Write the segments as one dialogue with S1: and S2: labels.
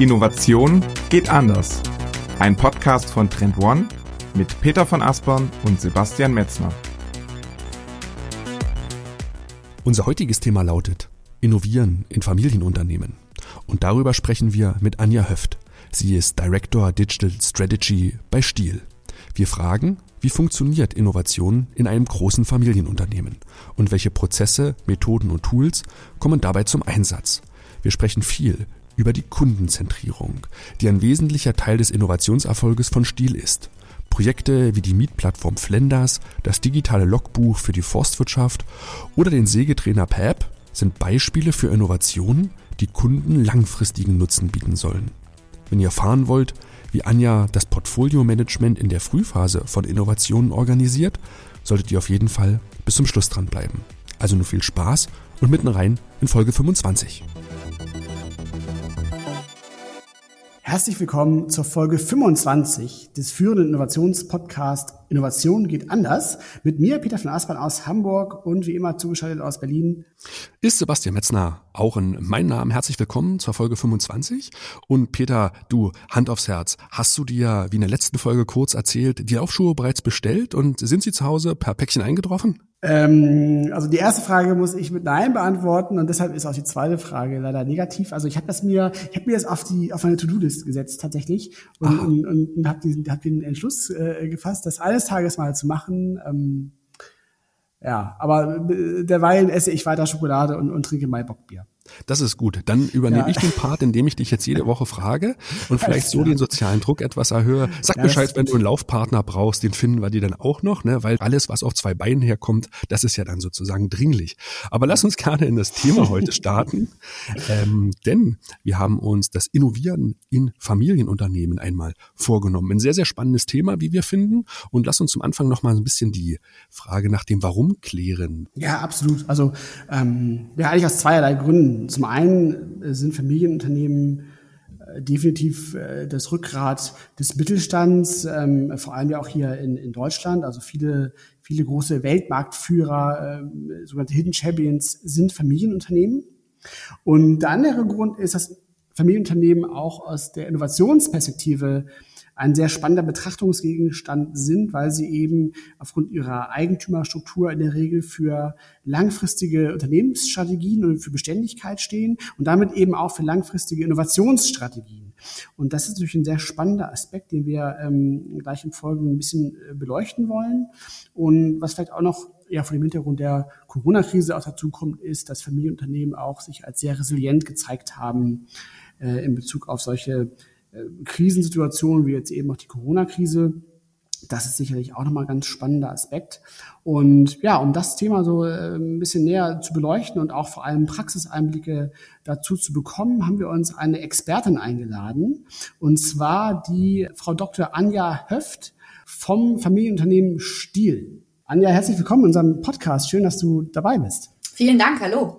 S1: Innovation geht anders. Ein Podcast von Trend One mit Peter von Aspern und Sebastian Metzner.
S2: Unser heutiges Thema lautet Innovieren in Familienunternehmen. Und darüber sprechen wir mit Anja Höft. Sie ist Director Digital Strategy bei Stiel. Wir fragen, wie funktioniert Innovation in einem großen Familienunternehmen und welche Prozesse, Methoden und Tools kommen dabei zum Einsatz. Wir sprechen viel über die Kundenzentrierung, die ein wesentlicher Teil des Innovationserfolges von Stiel ist. Projekte wie die Mietplattform Flenders, das digitale Logbuch für die Forstwirtschaft oder den Sägetrainer PAP sind Beispiele für Innovationen, die Kunden langfristigen Nutzen bieten sollen. Wenn ihr erfahren wollt, wie Anja das Portfolio-Management in der Frühphase von Innovationen organisiert, solltet ihr auf jeden Fall bis zum Schluss dranbleiben. Also nur viel Spaß und mitten rein in Folge 25.
S3: Herzlich willkommen zur Folge 25 des führenden Innovationspodcasts Innovation geht anders. Mit mir, Peter von Aspern aus Hamburg und wie immer zugeschaltet aus Berlin.
S2: Ist Sebastian Metzner auch in meinem Namen. Herzlich willkommen zur Folge 25. Und Peter, du, Hand aufs Herz, hast du dir, wie in der letzten Folge kurz erzählt, die Laufschuhe bereits bestellt und sind sie zu Hause per Päckchen eingetroffen?
S3: Ähm, also die erste Frage muss ich mit Nein beantworten und deshalb ist auch die zweite Frage leider negativ. Also ich habe das mir, ich habe mir das auf die auf meine To-Do-List gesetzt tatsächlich und, und, und, und habe hab den Entschluss äh, gefasst, das eines Tages mal zu machen. Ähm, ja, aber äh, derweil esse ich weiter Schokolade und, und trinke Maibockbier.
S2: Das ist gut. Dann übernehme ja. ich den Part, indem ich dich jetzt jede Woche frage und vielleicht so den sozialen Druck etwas erhöhe. Sag ja, Bescheid, wenn du einen Laufpartner brauchst, den finden wir dir dann auch noch, ne? weil alles, was auf zwei Beinen herkommt, das ist ja dann sozusagen dringlich. Aber lass uns gerne in das Thema heute starten, ähm, denn wir haben uns das Innovieren in Familienunternehmen einmal vorgenommen. Ein sehr, sehr spannendes Thema, wie wir finden. Und lass uns zum Anfang noch mal ein bisschen die Frage nach dem Warum klären.
S3: Ja, absolut. Also ähm, ja, eigentlich aus zweierlei Gründen. Zum einen sind Familienunternehmen äh, definitiv äh, das Rückgrat des Mittelstands, ähm, vor allem ja auch hier in, in Deutschland. Also viele, viele große Weltmarktführer, ähm, sogenannte Hidden Champions, sind Familienunternehmen. Und der andere Grund ist, dass Familienunternehmen auch aus der Innovationsperspektive ein sehr spannender Betrachtungsgegenstand sind, weil sie eben aufgrund ihrer Eigentümerstruktur in der Regel für langfristige Unternehmensstrategien und für Beständigkeit stehen und damit eben auch für langfristige Innovationsstrategien. Und das ist natürlich ein sehr spannender Aspekt, den wir ähm, gleich im Folgenden ein bisschen äh, beleuchten wollen. Und was vielleicht auch noch ja, vor dem Hintergrund der Corona-Krise auch dazu kommt, ist, dass Familienunternehmen auch sich als sehr resilient gezeigt haben äh, in Bezug auf solche Krisensituationen wie jetzt eben auch die Corona-Krise. Das ist sicherlich auch nochmal ein ganz spannender Aspekt. Und ja, um das Thema so äh, ein bisschen näher zu beleuchten und auch vor allem Praxiseinblicke dazu zu bekommen, haben wir uns eine Expertin eingeladen. Und zwar die Frau Dr. Anja Höft vom Familienunternehmen Stiel. Anja, herzlich willkommen in unserem Podcast. Schön, dass du dabei bist.
S4: Vielen Dank. Hallo.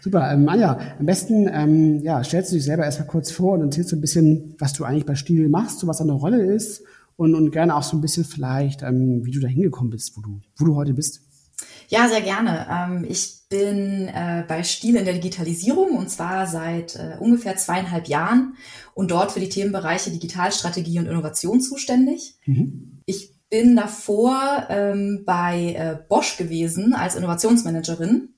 S3: Super. Ähm, Anja, am besten ähm, ja, stellst du dich selber erstmal kurz vor und erzählst so ein bisschen, was du eigentlich bei Stiel machst, so was deine Rolle ist und, und gerne auch so ein bisschen vielleicht, ähm, wie du da hingekommen bist, wo du, wo du heute bist.
S4: Ja, sehr gerne. Ähm, ich bin äh, bei Stiel in der Digitalisierung und zwar seit äh, ungefähr zweieinhalb Jahren und dort für die Themenbereiche Digitalstrategie und Innovation zuständig. Mhm. Ich bin davor ähm, bei äh, Bosch gewesen als Innovationsmanagerin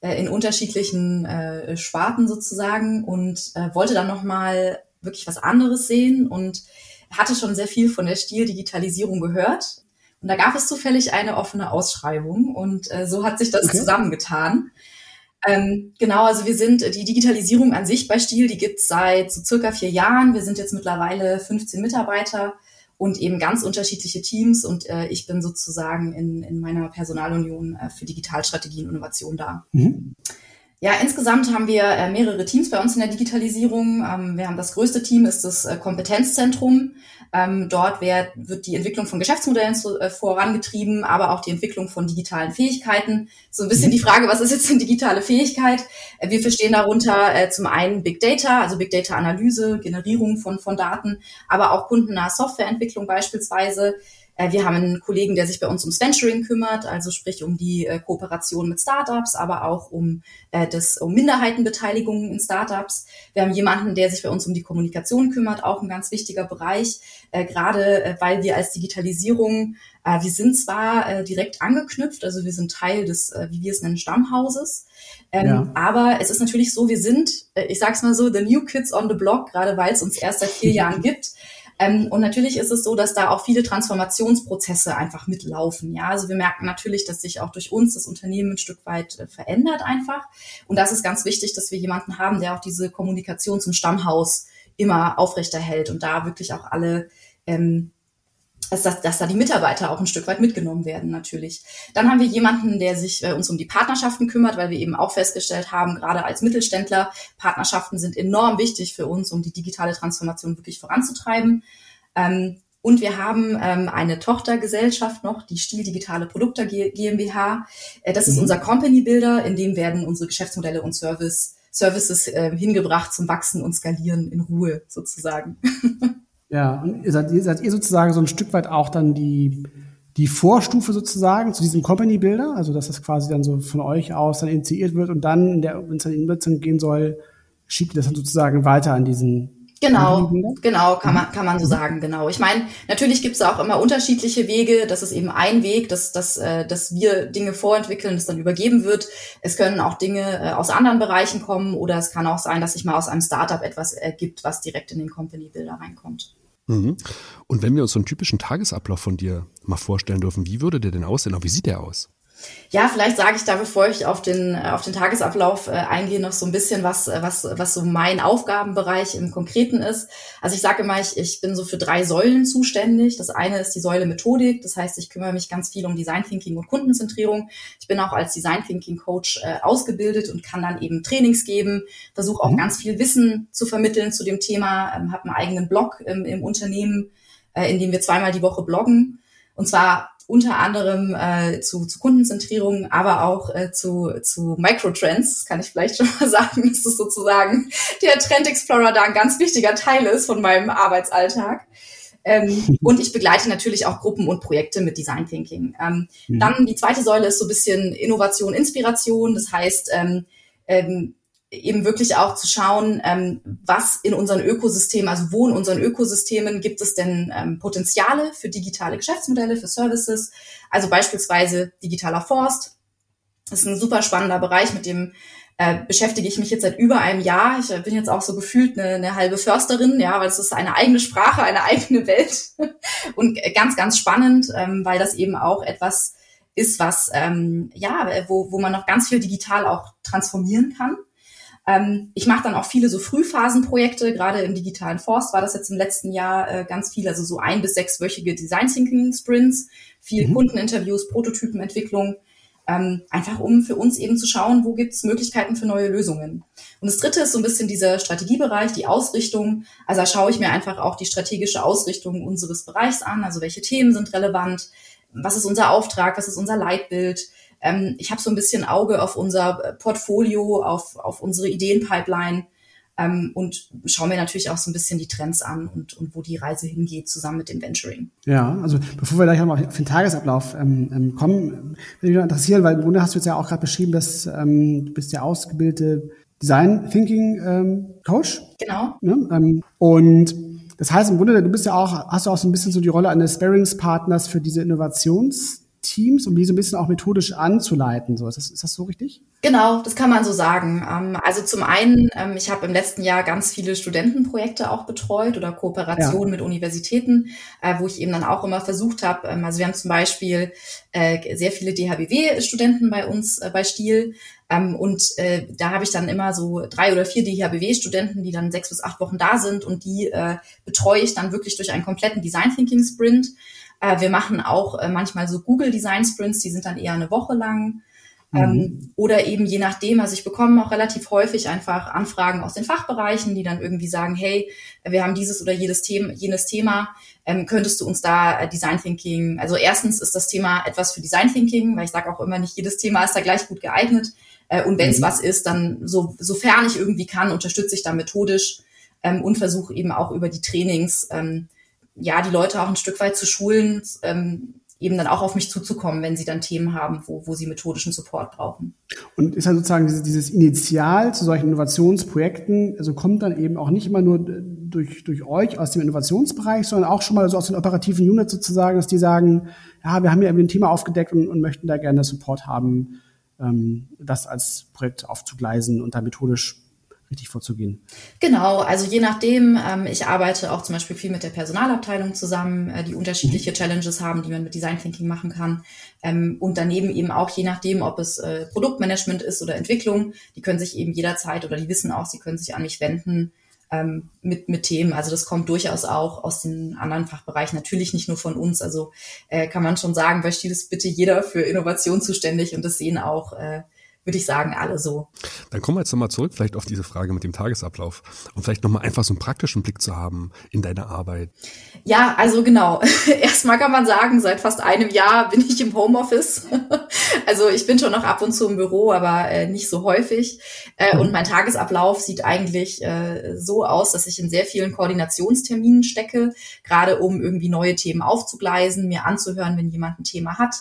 S4: in unterschiedlichen äh, Sparten sozusagen und äh, wollte dann nochmal wirklich was anderes sehen und hatte schon sehr viel von der Stil-Digitalisierung gehört. Und da gab es zufällig eine offene Ausschreibung und äh, so hat sich das okay. zusammengetan. Ähm, genau, also wir sind die Digitalisierung an sich bei Stil, die gibt's seit so circa vier Jahren. Wir sind jetzt mittlerweile 15 Mitarbeiter und eben ganz unterschiedliche Teams. Und äh, ich bin sozusagen in, in meiner Personalunion äh, für Digitalstrategie und Innovation da. Mhm. Ja, insgesamt haben wir äh, mehrere Teams bei uns in der Digitalisierung. Ähm, wir haben das größte Team, ist das äh, Kompetenzzentrum. Ähm, dort wird, wird die Entwicklung von Geschäftsmodellen zu, äh, vorangetrieben, aber auch die Entwicklung von digitalen Fähigkeiten. So ein bisschen mhm. die Frage, was ist jetzt eine digitale Fähigkeit? Äh, wir verstehen darunter äh, zum einen Big Data, also Big Data Analyse, Generierung von, von Daten, aber auch kundennahe Softwareentwicklung beispielsweise wir haben einen Kollegen, der sich bei uns ums Venturing kümmert, also sprich um die äh, Kooperation mit Startups, aber auch um, äh, das, um Minderheitenbeteiligungen in Startups. Wir haben jemanden, der sich bei uns um die Kommunikation kümmert, auch ein ganz wichtiger Bereich, äh, gerade äh, weil wir als Digitalisierung, äh, wir sind zwar äh, direkt angeknüpft, also wir sind Teil des, äh, wie wir es nennen, Stammhauses, ähm, ja. aber es ist natürlich so, wir sind, äh, ich sag's mal so, the new kids on the block, gerade weil es uns erst seit vier Jahren gibt. Ähm, und natürlich ist es so, dass da auch viele Transformationsprozesse einfach mitlaufen. Ja, also wir merken natürlich, dass sich auch durch uns das Unternehmen ein Stück weit äh, verändert einfach. Und das ist ganz wichtig, dass wir jemanden haben, der auch diese Kommunikation zum Stammhaus immer aufrechterhält und da wirklich auch alle ähm, dass, dass, dass da die Mitarbeiter auch ein Stück weit mitgenommen werden natürlich. Dann haben wir jemanden, der sich äh, uns um die Partnerschaften kümmert, weil wir eben auch festgestellt haben, gerade als Mittelständler, Partnerschaften sind enorm wichtig für uns, um die digitale Transformation wirklich voranzutreiben. Ähm, und wir haben ähm, eine Tochtergesellschaft noch, die Stil Digitale Produkte GmbH. Äh, das ist mhm. unser Company Builder, in dem werden unsere Geschäftsmodelle und Service, Services äh, hingebracht zum Wachsen und Skalieren in Ruhe sozusagen.
S3: Ja, und seid, seid ihr sozusagen so ein Stück weit auch dann die, die Vorstufe sozusagen zu diesem Company Builder, also dass das quasi dann so von euch aus dann initiiert wird und dann, wenn es dann in die Nutzung gehen soll, schiebt ihr das dann sozusagen weiter an diesen
S4: Genau, genau, kann man, kann man so sagen, genau. Ich meine, natürlich gibt es auch immer unterschiedliche Wege. Das ist eben ein Weg, dass, dass, äh, dass wir Dinge vorentwickeln, das dann übergeben wird. Es können auch Dinge äh, aus anderen Bereichen kommen oder es kann auch sein, dass sich mal aus einem Startup etwas ergibt, was direkt in den Company Builder reinkommt.
S2: Mhm. Und wenn wir uns so einen typischen Tagesablauf von dir mal vorstellen dürfen, wie würde der denn aussehen? Wie sieht der aus?
S4: Ja, vielleicht sage ich da, bevor ich auf den, äh, auf den Tagesablauf äh, eingehe, noch so ein bisschen, was, äh, was, was so mein Aufgabenbereich im Konkreten ist. Also ich sage immer, ich, ich bin so für drei Säulen zuständig. Das eine ist die Säule Methodik. Das heißt, ich kümmere mich ganz viel um Design Thinking und Kundenzentrierung. Ich bin auch als Design Thinking Coach äh, ausgebildet und kann dann eben Trainings geben, versuche auch mhm. ganz viel Wissen zu vermitteln zu dem Thema, ähm, habe einen eigenen Blog im, im Unternehmen, äh, in dem wir zweimal die Woche bloggen. Und zwar unter anderem äh, zu, zu Kundenzentrierung, aber auch äh, zu, zu Microtrends, kann ich vielleicht schon mal sagen, dass das sozusagen der Trend Explorer da ein ganz wichtiger Teil ist von meinem Arbeitsalltag. Ähm, und ich begleite natürlich auch Gruppen und Projekte mit Design Thinking. Ähm, mhm. Dann die zweite Säule ist so ein bisschen Innovation, Inspiration. Das heißt, ähm, ähm, eben wirklich auch zu schauen, ähm, was in unseren Ökosystemen, also wo in unseren Ökosystemen gibt es denn ähm, Potenziale für digitale Geschäftsmodelle, für Services, also beispielsweise digitaler Forst. Das ist ein super spannender Bereich, mit dem äh, beschäftige ich mich jetzt seit über einem Jahr. Ich äh, bin jetzt auch so gefühlt eine, eine halbe Försterin, ja, weil es ist eine eigene Sprache, eine eigene Welt und ganz, ganz spannend, ähm, weil das eben auch etwas ist, was ähm, ja, wo, wo man noch ganz viel digital auch transformieren kann. Ähm, ich mache dann auch viele so Frühphasenprojekte, gerade im digitalen Forst war das jetzt im letzten Jahr äh, ganz viel, also so ein bis sechswöchige Design Thinking Sprints, viel mhm. Kundeninterviews, Prototypenentwicklung, ähm, einfach um für uns eben zu schauen, wo gibt es Möglichkeiten für neue Lösungen. Und das dritte ist so ein bisschen dieser Strategiebereich, die Ausrichtung. Also da schaue ich mir einfach auch die strategische Ausrichtung unseres Bereichs an, also welche Themen sind relevant, was ist unser Auftrag, was ist unser Leitbild, ähm, ich habe so ein bisschen Auge auf unser äh, Portfolio, auf, auf unsere Ideenpipeline ähm, und schaue mir natürlich auch so ein bisschen die Trends an und, und wo die Reise hingeht, zusammen mit dem Venturing.
S3: Ja, also bevor wir gleich nochmal auf den Tagesablauf ähm, ähm kommen, würde mich noch interessieren, weil im Grunde hast du jetzt ja auch gerade beschrieben, dass ähm, du bist ja ausgebildete Design Thinking ähm, Coach.
S4: Genau.
S3: Ne? Ähm, und das heißt im Grunde, du bist ja auch, hast du auch so ein bisschen so die Rolle eines Sparringspartners für diese Innovations Teams, um die so ein bisschen auch methodisch anzuleiten. So, ist, das, ist das so richtig?
S4: Genau, das kann man so sagen. Ähm, also zum einen, ähm, ich habe im letzten Jahr ganz viele Studentenprojekte auch betreut oder Kooperationen ja. mit Universitäten, äh, wo ich eben dann auch immer versucht habe, ähm, also wir haben zum Beispiel äh, sehr viele DHBW-Studenten bei uns äh, bei Stiel. und da habe ich dann immer so drei oder vier DHBW-Studenten, die dann sechs bis acht Wochen da sind und die betreue ich dann wirklich durch einen kompletten Design Thinking Sprint. Äh, wir machen auch äh, manchmal so Google Design Sprints, die sind dann eher eine Woche lang. Ähm, mhm. oder eben je nachdem, also ich bekomme auch relativ häufig einfach Anfragen aus den Fachbereichen, die dann irgendwie sagen, hey, wir haben dieses oder jedes Thema, jenes Thema, ähm, könntest du uns da äh, Design Thinking, also erstens ist das Thema etwas für Design Thinking, weil ich sage auch immer, nicht jedes Thema ist da gleich gut geeignet. Äh, und wenn es mhm. was ist, dann so, sofern ich irgendwie kann, unterstütze ich da methodisch ähm, und versuche eben auch über die Trainings ähm, ja, die Leute auch ein Stück weit zu schulen, ähm, eben dann auch auf mich zuzukommen, wenn sie dann Themen haben, wo, wo sie methodischen Support brauchen.
S3: Und ist halt sozusagen dieses, dieses Initial zu solchen Innovationsprojekten, also kommt dann eben auch nicht immer nur durch, durch euch aus dem Innovationsbereich, sondern auch schon mal so aus den operativen Units sozusagen, dass die sagen, ja, wir haben ja ein Thema aufgedeckt und, und möchten da gerne Support haben, ähm, das als Projekt aufzugleisen und da methodisch richtig vorzugehen.
S4: Genau, also je nachdem, ähm, ich arbeite auch zum Beispiel viel mit der Personalabteilung zusammen, äh, die unterschiedliche mhm. Challenges haben, die man mit Design Thinking machen kann. Ähm, und daneben eben auch je nachdem, ob es äh, Produktmanagement ist oder Entwicklung, die können sich eben jederzeit oder die wissen auch, sie können sich an mich wenden ähm, mit, mit Themen. Also das kommt durchaus auch aus den anderen Fachbereichen, natürlich nicht nur von uns. Also äh, kann man schon sagen, bei Stil ist bitte jeder für Innovation zuständig und das sehen auch äh, würde ich sagen, alle so.
S2: Dann kommen wir jetzt nochmal zurück vielleicht auf diese Frage mit dem Tagesablauf und vielleicht nochmal einfach so einen praktischen Blick zu haben in deiner Arbeit.
S4: Ja, also genau. Erstmal kann man sagen, seit fast einem Jahr bin ich im Homeoffice. also ich bin schon noch ab und zu im Büro, aber äh, nicht so häufig. Äh. Und mein Tagesablauf sieht eigentlich äh, so aus, dass ich in sehr vielen Koordinationsterminen stecke, gerade um irgendwie neue Themen aufzugleisen, mir anzuhören, wenn jemand ein Thema hat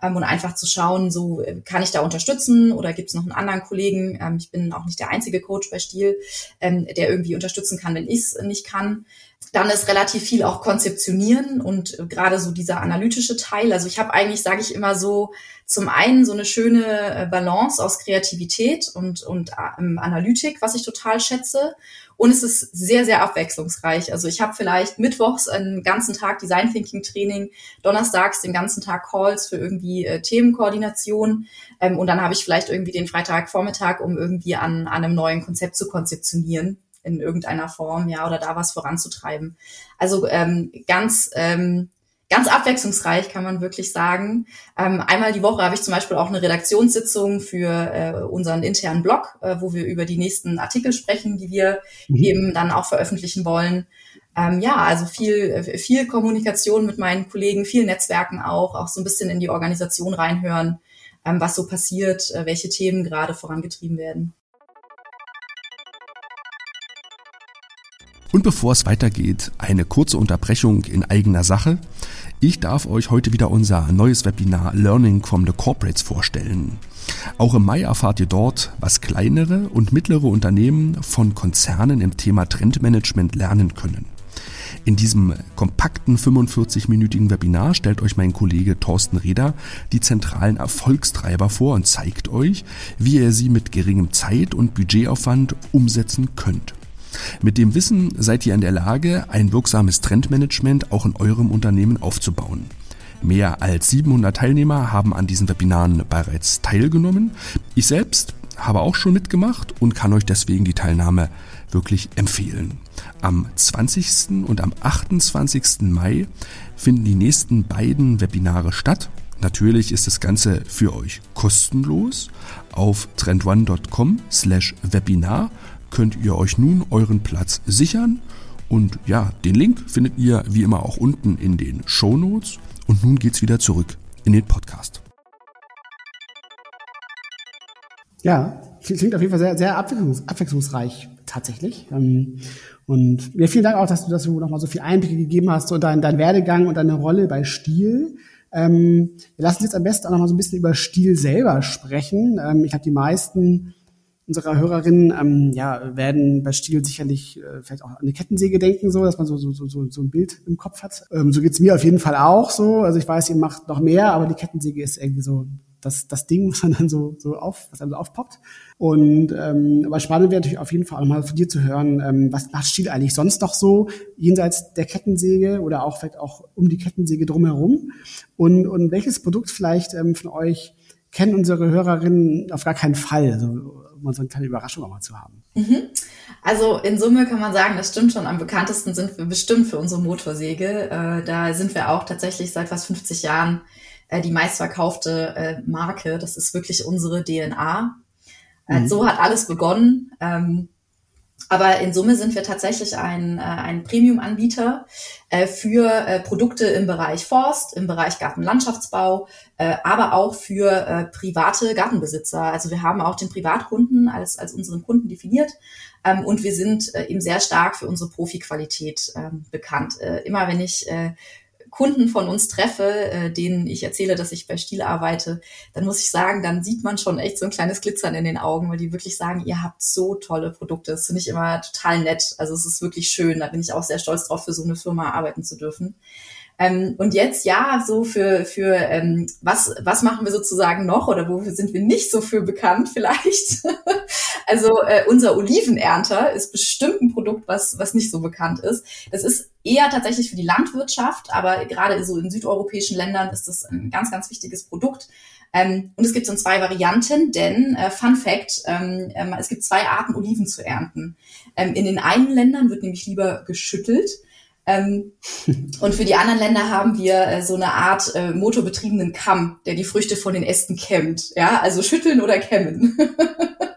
S4: und einfach zu schauen, so äh, kann ich da unterstützen oder gibt es noch einen anderen Kollegen? Ähm, ich bin auch nicht der einzige Coach bei Stil, ähm, der irgendwie unterstützen kann, wenn ich es nicht kann. Dann ist relativ viel auch konzeptionieren und äh, gerade so dieser analytische Teil. Also ich habe eigentlich, sage ich immer so, zum einen so eine schöne äh, Balance aus Kreativität und, und ähm, Analytik, was ich total schätze. Und es ist sehr, sehr abwechslungsreich. Also ich habe vielleicht mittwochs einen ganzen Tag Design Thinking Training, donnerstags den ganzen Tag Calls für irgendwie äh, Themenkoordination. Ähm, und dann habe ich vielleicht irgendwie den Freitagvormittag, um irgendwie an, an einem neuen Konzept zu konzeptionieren in irgendeiner Form, ja, oder da was voranzutreiben. Also ähm, ganz ähm, ganz abwechslungsreich, kann man wirklich sagen. Ähm, einmal die Woche habe ich zum Beispiel auch eine Redaktionssitzung für äh, unseren internen Blog, äh, wo wir über die nächsten Artikel sprechen, die wir mhm. eben dann auch veröffentlichen wollen. Ähm, ja, also viel, äh, viel Kommunikation mit meinen Kollegen, viel Netzwerken auch, auch so ein bisschen in die Organisation reinhören, ähm, was so passiert, äh, welche Themen gerade vorangetrieben werden.
S2: Und bevor es weitergeht, eine kurze Unterbrechung in eigener Sache. Ich darf euch heute wieder unser neues Webinar Learning from the Corporates vorstellen. Auch im Mai erfahrt ihr dort, was kleinere und mittlere Unternehmen von Konzernen im Thema Trendmanagement lernen können. In diesem kompakten 45-minütigen Webinar stellt euch mein Kollege Thorsten Reder die zentralen Erfolgstreiber vor und zeigt euch, wie ihr sie mit geringem Zeit- und Budgetaufwand umsetzen könnt. Mit dem Wissen seid ihr in der Lage, ein wirksames Trendmanagement auch in eurem Unternehmen aufzubauen. Mehr als 700 Teilnehmer haben an diesen Webinaren bereits teilgenommen. Ich selbst habe auch schon mitgemacht und kann euch deswegen die Teilnahme wirklich empfehlen. Am 20. und am 28. Mai finden die nächsten beiden Webinare statt. Natürlich ist das Ganze für euch kostenlos. Auf trendone.com slash Webinar könnt ihr euch nun euren Platz sichern. Und ja, den Link findet ihr wie immer auch unten in den Show Notes. Und nun geht's wieder zurück in den Podcast.
S3: Ja, klingt auf jeden Fall sehr, sehr abwechslungsreich tatsächlich. Ähm, und ja, vielen Dank auch, dass du, dass du nochmal so viel Einblicke gegeben hast und dein, dein Werdegang und deine Rolle bei Stil. Ähm, wir lassen jetzt am besten auch nochmal so ein bisschen über Stil selber sprechen. Ähm, ich habe die meisten unserer Hörerinnen ähm, ja, werden bei Stiel sicherlich äh, vielleicht auch an eine Kettensäge denken, so, dass man so, so, so, so ein Bild im Kopf hat. Ähm, so geht's mir auf jeden Fall auch so. Also ich weiß, ihr macht noch mehr, aber die Kettensäge ist irgendwie so das, das Ding, was dann so, so auf, was dann so aufpoppt. Und ähm, aber spannend wäre natürlich auf jeden Fall auch mal von dir zu hören, ähm, was macht Stiel eigentlich sonst noch so, jenseits der Kettensäge oder auch vielleicht auch um die Kettensäge drumherum. Und, und welches Produkt vielleicht ähm, von euch kennen unsere Hörerinnen auf gar keinen Fall, also, um so eine kleine Überraschung auch mal zu haben.
S4: Mhm. Also in Summe kann man sagen, das stimmt schon. Am bekanntesten sind wir bestimmt für unsere Motorsäge. Äh, da sind wir auch tatsächlich seit fast 50 Jahren äh, die meistverkaufte äh, Marke. Das ist wirklich unsere DNA. Äh, mhm. So hat alles begonnen. Ähm, aber in Summe sind wir tatsächlich ein, äh, ein Premium-Anbieter äh, für äh, Produkte im Bereich Forst, im Bereich Gartenlandschaftsbau, aber auch für private Gartenbesitzer. Also wir haben auch den Privatkunden als, als unseren Kunden definiert ähm, und wir sind eben sehr stark für unsere Profi-Qualität ähm, bekannt. Immer wenn ich Kunden von uns treffe, äh, denen ich erzähle, dass ich bei Stiel arbeite, dann muss ich sagen, dann sieht man schon echt so ein kleines Glitzern in den Augen, weil die wirklich sagen, ihr habt so tolle Produkte. Das finde ich immer total nett. Also es ist wirklich schön. Da bin ich auch sehr stolz drauf, für so eine Firma arbeiten zu dürfen. Ähm, und jetzt ja, so für, für ähm, was, was machen wir sozusagen noch oder wofür sind wir nicht so für bekannt vielleicht? also äh, unser Olivenernter ist bestimmt ein Produkt, was, was nicht so bekannt ist. Das ist eher tatsächlich für die Landwirtschaft, aber gerade so in südeuropäischen Ländern ist das ein ganz, ganz wichtiges Produkt. Ähm, und es gibt so zwei Varianten, denn äh, Fun Fact, ähm, ähm, es gibt zwei Arten, Oliven zu ernten. Ähm, in den einen Ländern wird nämlich lieber geschüttelt ähm, und für die anderen Länder haben wir äh, so eine Art äh, motorbetriebenen Kamm, der die Früchte von den Ästen kämmt. Ja, also schütteln oder kämmen.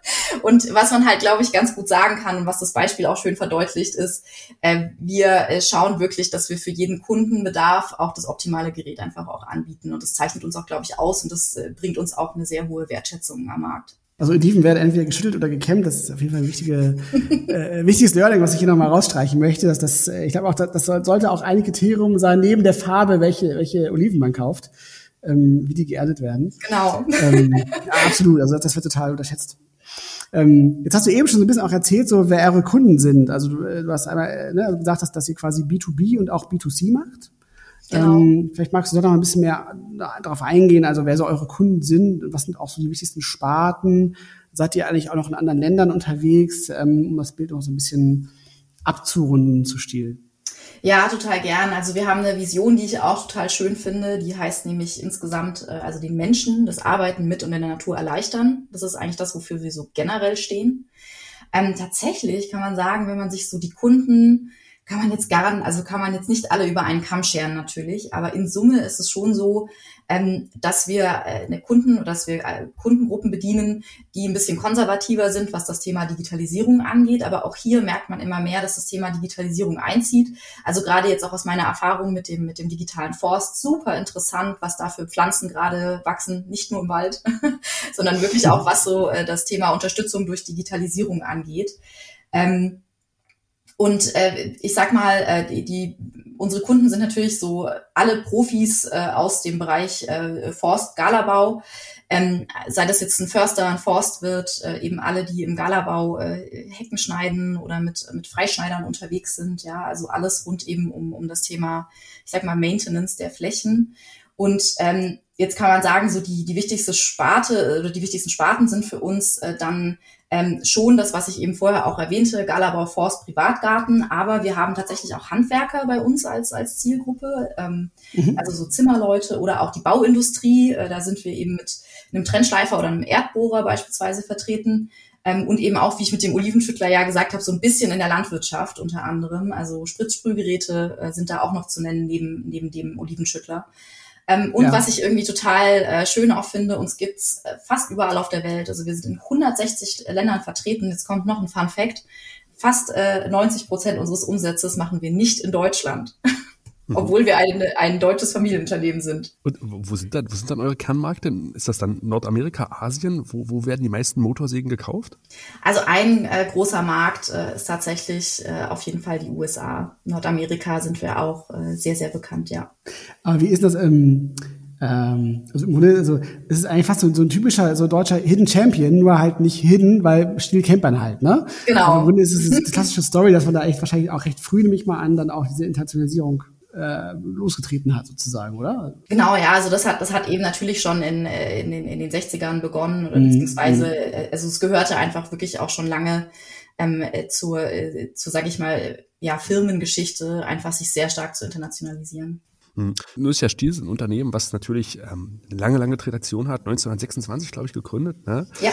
S4: und was man halt, glaube ich, ganz gut sagen kann und was das Beispiel auch schön verdeutlicht ist, äh, wir äh, schauen wirklich, dass wir für jeden Kundenbedarf auch das optimale Gerät einfach auch anbieten. Und das zeichnet uns auch, glaube ich, aus und das äh, bringt uns auch eine sehr hohe Wertschätzung am Markt.
S3: Also Oliven werden entweder geschüttelt oder gekämmt. Das ist auf jeden Fall ein wichtige, äh, wichtiges Learning, was ich hier nochmal rausstreichen möchte. Dass das, äh, ich glaube auch, das, sollte auch ein Kriterium sein, neben der Farbe, welche, welche Oliven man kauft, ähm, wie die geerntet werden.
S4: Genau.
S3: Ähm, ja, absolut. Also das wird total unterschätzt. Ähm, jetzt hast du eben schon so ein bisschen auch erzählt, so wer eure Kunden sind. Also du, äh, du hast einmal äh, ne, gesagt, dass, dass ihr quasi B2B und auch B2C macht. Genau. Ähm, vielleicht magst du da noch ein bisschen mehr darauf eingehen, also wer so eure Kunden sind, was sind auch so die wichtigsten Sparten? Seid ihr eigentlich auch noch in anderen Ländern unterwegs, ähm, um das Bild noch so ein bisschen abzurunden zu Stil?
S4: Ja, total gern. Also wir haben eine Vision, die ich auch total schön finde. Die heißt nämlich insgesamt, äh, also den Menschen das Arbeiten mit und in der Natur erleichtern. Das ist eigentlich das, wofür wir so generell stehen. Ähm, tatsächlich kann man sagen, wenn man sich so die Kunden kann man jetzt gar, also kann man jetzt nicht alle über einen Kamm scheren natürlich, aber in Summe ist es schon so, ähm, dass wir äh, eine Kunden dass wir äh, Kundengruppen bedienen, die ein bisschen konservativer sind, was das Thema Digitalisierung angeht. Aber auch hier merkt man immer mehr, dass das Thema Digitalisierung einzieht. Also gerade jetzt auch aus meiner Erfahrung mit dem, mit dem digitalen Forst, super interessant, was da für Pflanzen gerade wachsen, nicht nur im Wald, sondern wirklich auch, was so äh, das Thema Unterstützung durch Digitalisierung angeht. Ähm, und äh, ich sag mal, äh, die, die, unsere Kunden sind natürlich so alle Profis äh, aus dem Bereich äh, Forst, Galabau. Ähm, sei das jetzt ein Förster, ein Forstwirt, äh, eben alle, die im Galabau äh, Hecken schneiden oder mit, mit Freischneidern unterwegs sind, ja, also alles rund eben um, um das Thema, ich sag mal, Maintenance der Flächen. Und ähm, jetzt kann man sagen, so die, die wichtigste Sparte oder die wichtigsten Sparten sind für uns äh, dann ähm, schon das, was ich eben vorher auch erwähnte, Galabau Forst Privatgarten, aber wir haben tatsächlich auch Handwerker bei uns als, als Zielgruppe, ähm, mhm. also so Zimmerleute oder auch die Bauindustrie, äh, da sind wir eben mit einem Trennschleifer oder einem Erdbohrer beispielsweise vertreten. Ähm, und eben auch, wie ich mit dem Olivenschüttler ja gesagt habe, so ein bisschen in der Landwirtschaft unter anderem. Also Spritzsprühgeräte äh, sind da auch noch zu nennen neben, neben dem Olivenschüttler. Ähm, und ja. was ich irgendwie total äh, schön auch finde, uns gibt's äh, fast überall auf der Welt. Also wir sind in 160 Ländern vertreten. Jetzt kommt noch ein Fun Fact. Fast äh, 90 Prozent unseres Umsatzes machen wir nicht in Deutschland. Mhm. obwohl wir ein, ein deutsches Familienunternehmen sind.
S2: Und wo sind, dann, wo sind dann eure Kernmärkte? Ist das dann Nordamerika, Asien? Wo, wo werden die meisten Motorsägen gekauft?
S4: Also ein äh, großer Markt äh, ist tatsächlich äh, auf jeden Fall die USA. Nordamerika sind wir auch äh, sehr, sehr bekannt, ja.
S3: Aber wie ist das? Ähm ähm, also im Grunde, also es ist eigentlich fast so, so, ein typischer so deutscher Hidden Champion, nur halt nicht hidden, weil Stil kennt man halt, ne?
S4: Genau.
S3: Also Im Grunde ist es eine klassische Story, dass man da echt wahrscheinlich auch recht früh, nämlich mal an, dann auch diese Internationalisierung äh, losgetreten hat, sozusagen, oder?
S4: Genau, ja, also das hat, das hat eben natürlich schon in, äh, in, den, in den 60ern begonnen, oder mhm. beziehungsweise, mhm. also es gehörte einfach wirklich auch schon lange ähm, äh, zur, äh, zu, sag ich mal, ja, Firmengeschichte, einfach sich sehr stark zu internationalisieren.
S2: Hm. Nur ist ja Stiel ein Unternehmen, was natürlich ähm, eine lange, lange Tradition hat, 1926, glaube ich, gegründet. Ne?
S4: Ja.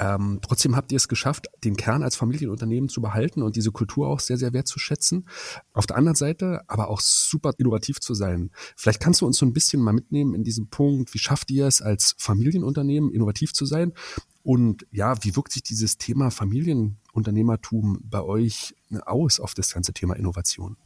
S2: Ähm, trotzdem habt ihr es geschafft, den Kern als Familienunternehmen zu behalten und diese Kultur auch sehr, sehr wertzuschätzen. Auf der anderen Seite aber auch super innovativ zu sein. Vielleicht kannst du uns so ein bisschen mal mitnehmen in diesem Punkt, wie schafft ihr es als Familienunternehmen innovativ zu sein Und ja, wie wirkt sich dieses Thema Familienunternehmertum bei euch aus auf das ganze Thema Innovation?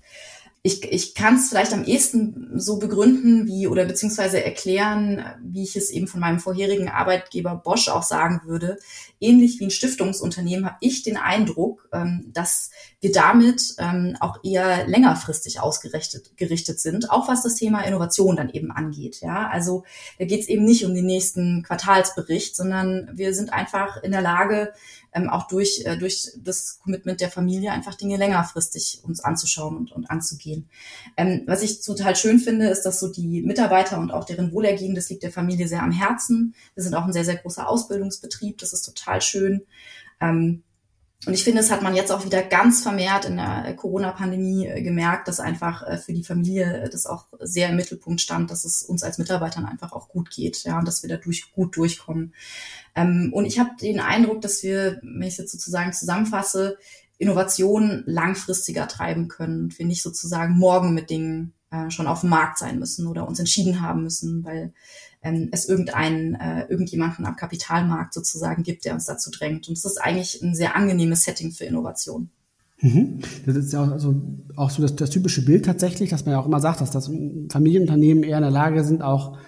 S4: Ich, ich kann es vielleicht am ehesten so begründen, wie oder beziehungsweise erklären, wie ich es eben von meinem vorherigen Arbeitgeber Bosch auch sagen würde. Ähnlich wie ein Stiftungsunternehmen habe ich den Eindruck, ähm, dass wir damit ähm, auch eher längerfristig ausgerichtet gerichtet sind, auch was das Thema Innovation dann eben angeht. Ja, also da geht es eben nicht um den nächsten Quartalsbericht, sondern wir sind einfach in der Lage, ähm, auch durch, äh, durch das Commitment der Familie einfach Dinge längerfristig uns anzuschauen und, und anzugehen. Ähm, was ich total schön finde, ist, dass so die Mitarbeiter und auch deren Wohlergehen, das liegt der Familie sehr am Herzen. Wir sind auch ein sehr, sehr großer Ausbildungsbetrieb, das ist total schön. Ähm, und ich finde, es hat man jetzt auch wieder ganz vermehrt in der Corona-Pandemie äh, gemerkt, dass einfach äh, für die Familie das auch sehr im Mittelpunkt stand, dass es uns als Mitarbeitern einfach auch gut geht, ja, und dass wir dadurch gut durchkommen. Ähm, und ich habe den Eindruck, dass wir, wenn ich es jetzt sozusagen zusammenfasse, Innovation langfristiger treiben können und wir nicht sozusagen morgen mit Dingen äh, schon auf dem Markt sein müssen oder uns entschieden haben müssen, weil ähm, es irgendeinen, äh, irgendjemanden am Kapitalmarkt sozusagen gibt, der uns dazu drängt. Und es ist eigentlich ein sehr angenehmes Setting für Innovation.
S3: Mhm. Das ist ja auch, also auch so das, das typische Bild tatsächlich, dass man ja auch immer sagt, dass das Familienunternehmen eher in der Lage sind, auch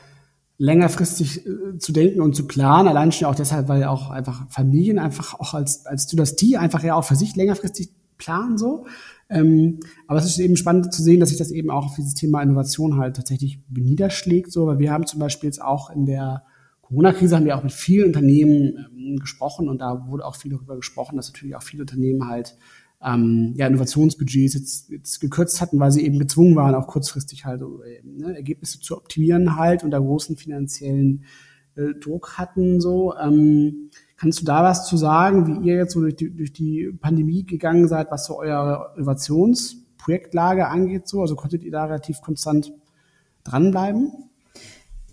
S3: längerfristig äh, zu denken und zu planen. Allein schon auch deshalb, weil auch einfach Familien einfach auch als, als Dynastie einfach ja auch für sich längerfristig planen so. Ähm, aber es ist eben spannend zu sehen, dass sich das eben auch auf dieses Thema Innovation halt tatsächlich niederschlägt. So, weil wir haben zum Beispiel jetzt auch in der Corona-Krise haben wir auch mit vielen Unternehmen ähm, gesprochen und da wurde auch viel darüber gesprochen, dass natürlich auch viele Unternehmen halt ähm, ja, Innovationsbudgets jetzt, jetzt gekürzt hatten, weil sie eben gezwungen waren, auch kurzfristig halt äh, ne, Ergebnisse zu optimieren halt unter großen finanziellen äh, Druck hatten. So, ähm, kannst du da was zu sagen, wie ihr jetzt so durch die, durch die Pandemie gegangen seid, was so eure Innovationsprojektlage angeht? So, also konntet ihr da relativ konstant dranbleiben?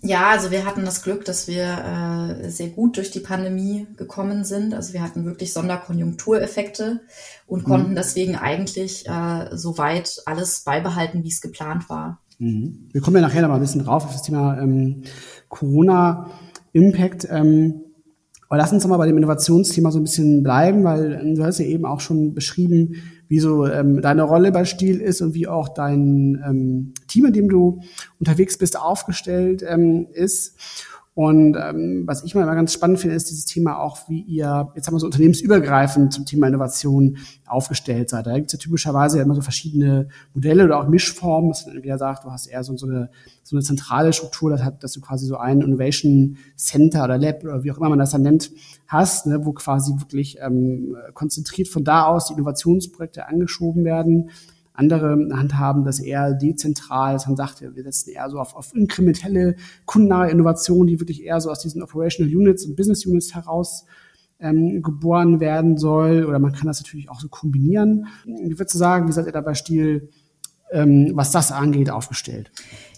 S4: Ja, also wir hatten das Glück, dass wir äh, sehr gut durch die Pandemie gekommen sind. Also wir hatten wirklich Sonderkonjunktureffekte und konnten mhm. deswegen eigentlich äh, soweit alles beibehalten, wie es geplant war.
S3: Mhm. Wir kommen ja nachher noch mal ein bisschen drauf auf das Thema ähm, Corona-Impact. Ähm, aber lass uns doch mal bei dem Innovationsthema so ein bisschen bleiben, weil ähm, du hast ja eben auch schon beschrieben, wie so ähm, deine Rolle bei Stil ist und wie auch dein ähm, Team, in dem du unterwegs bist, aufgestellt ähm, ist. Und ähm, was ich mal ganz spannend finde, ist dieses Thema auch, wie ihr, jetzt haben wir so unternehmensübergreifend zum Thema Innovation aufgestellt seid. Da gibt es ja typischerweise ja immer so verschiedene Modelle oder auch Mischformen, dass man entweder sagt, du hast eher so, so, eine, so eine zentrale Struktur, das hat, dass du quasi so ein Innovation Center oder Lab oder wie auch immer man das dann nennt, hast, ne, wo quasi wirklich ähm, konzentriert von da aus die Innovationsprojekte angeschoben werden andere handhaben das eher dezentral, dass man sagt, wir setzen eher so auf, auf inkrementelle, kundennahe Innovationen, die wirklich eher so aus diesen Operational Units und Business Units heraus ähm, geboren werden soll. Oder man kann das natürlich auch so kombinieren. Wie würdest du sagen, wie seid ihr da bei Stil, ähm, was das angeht, aufgestellt?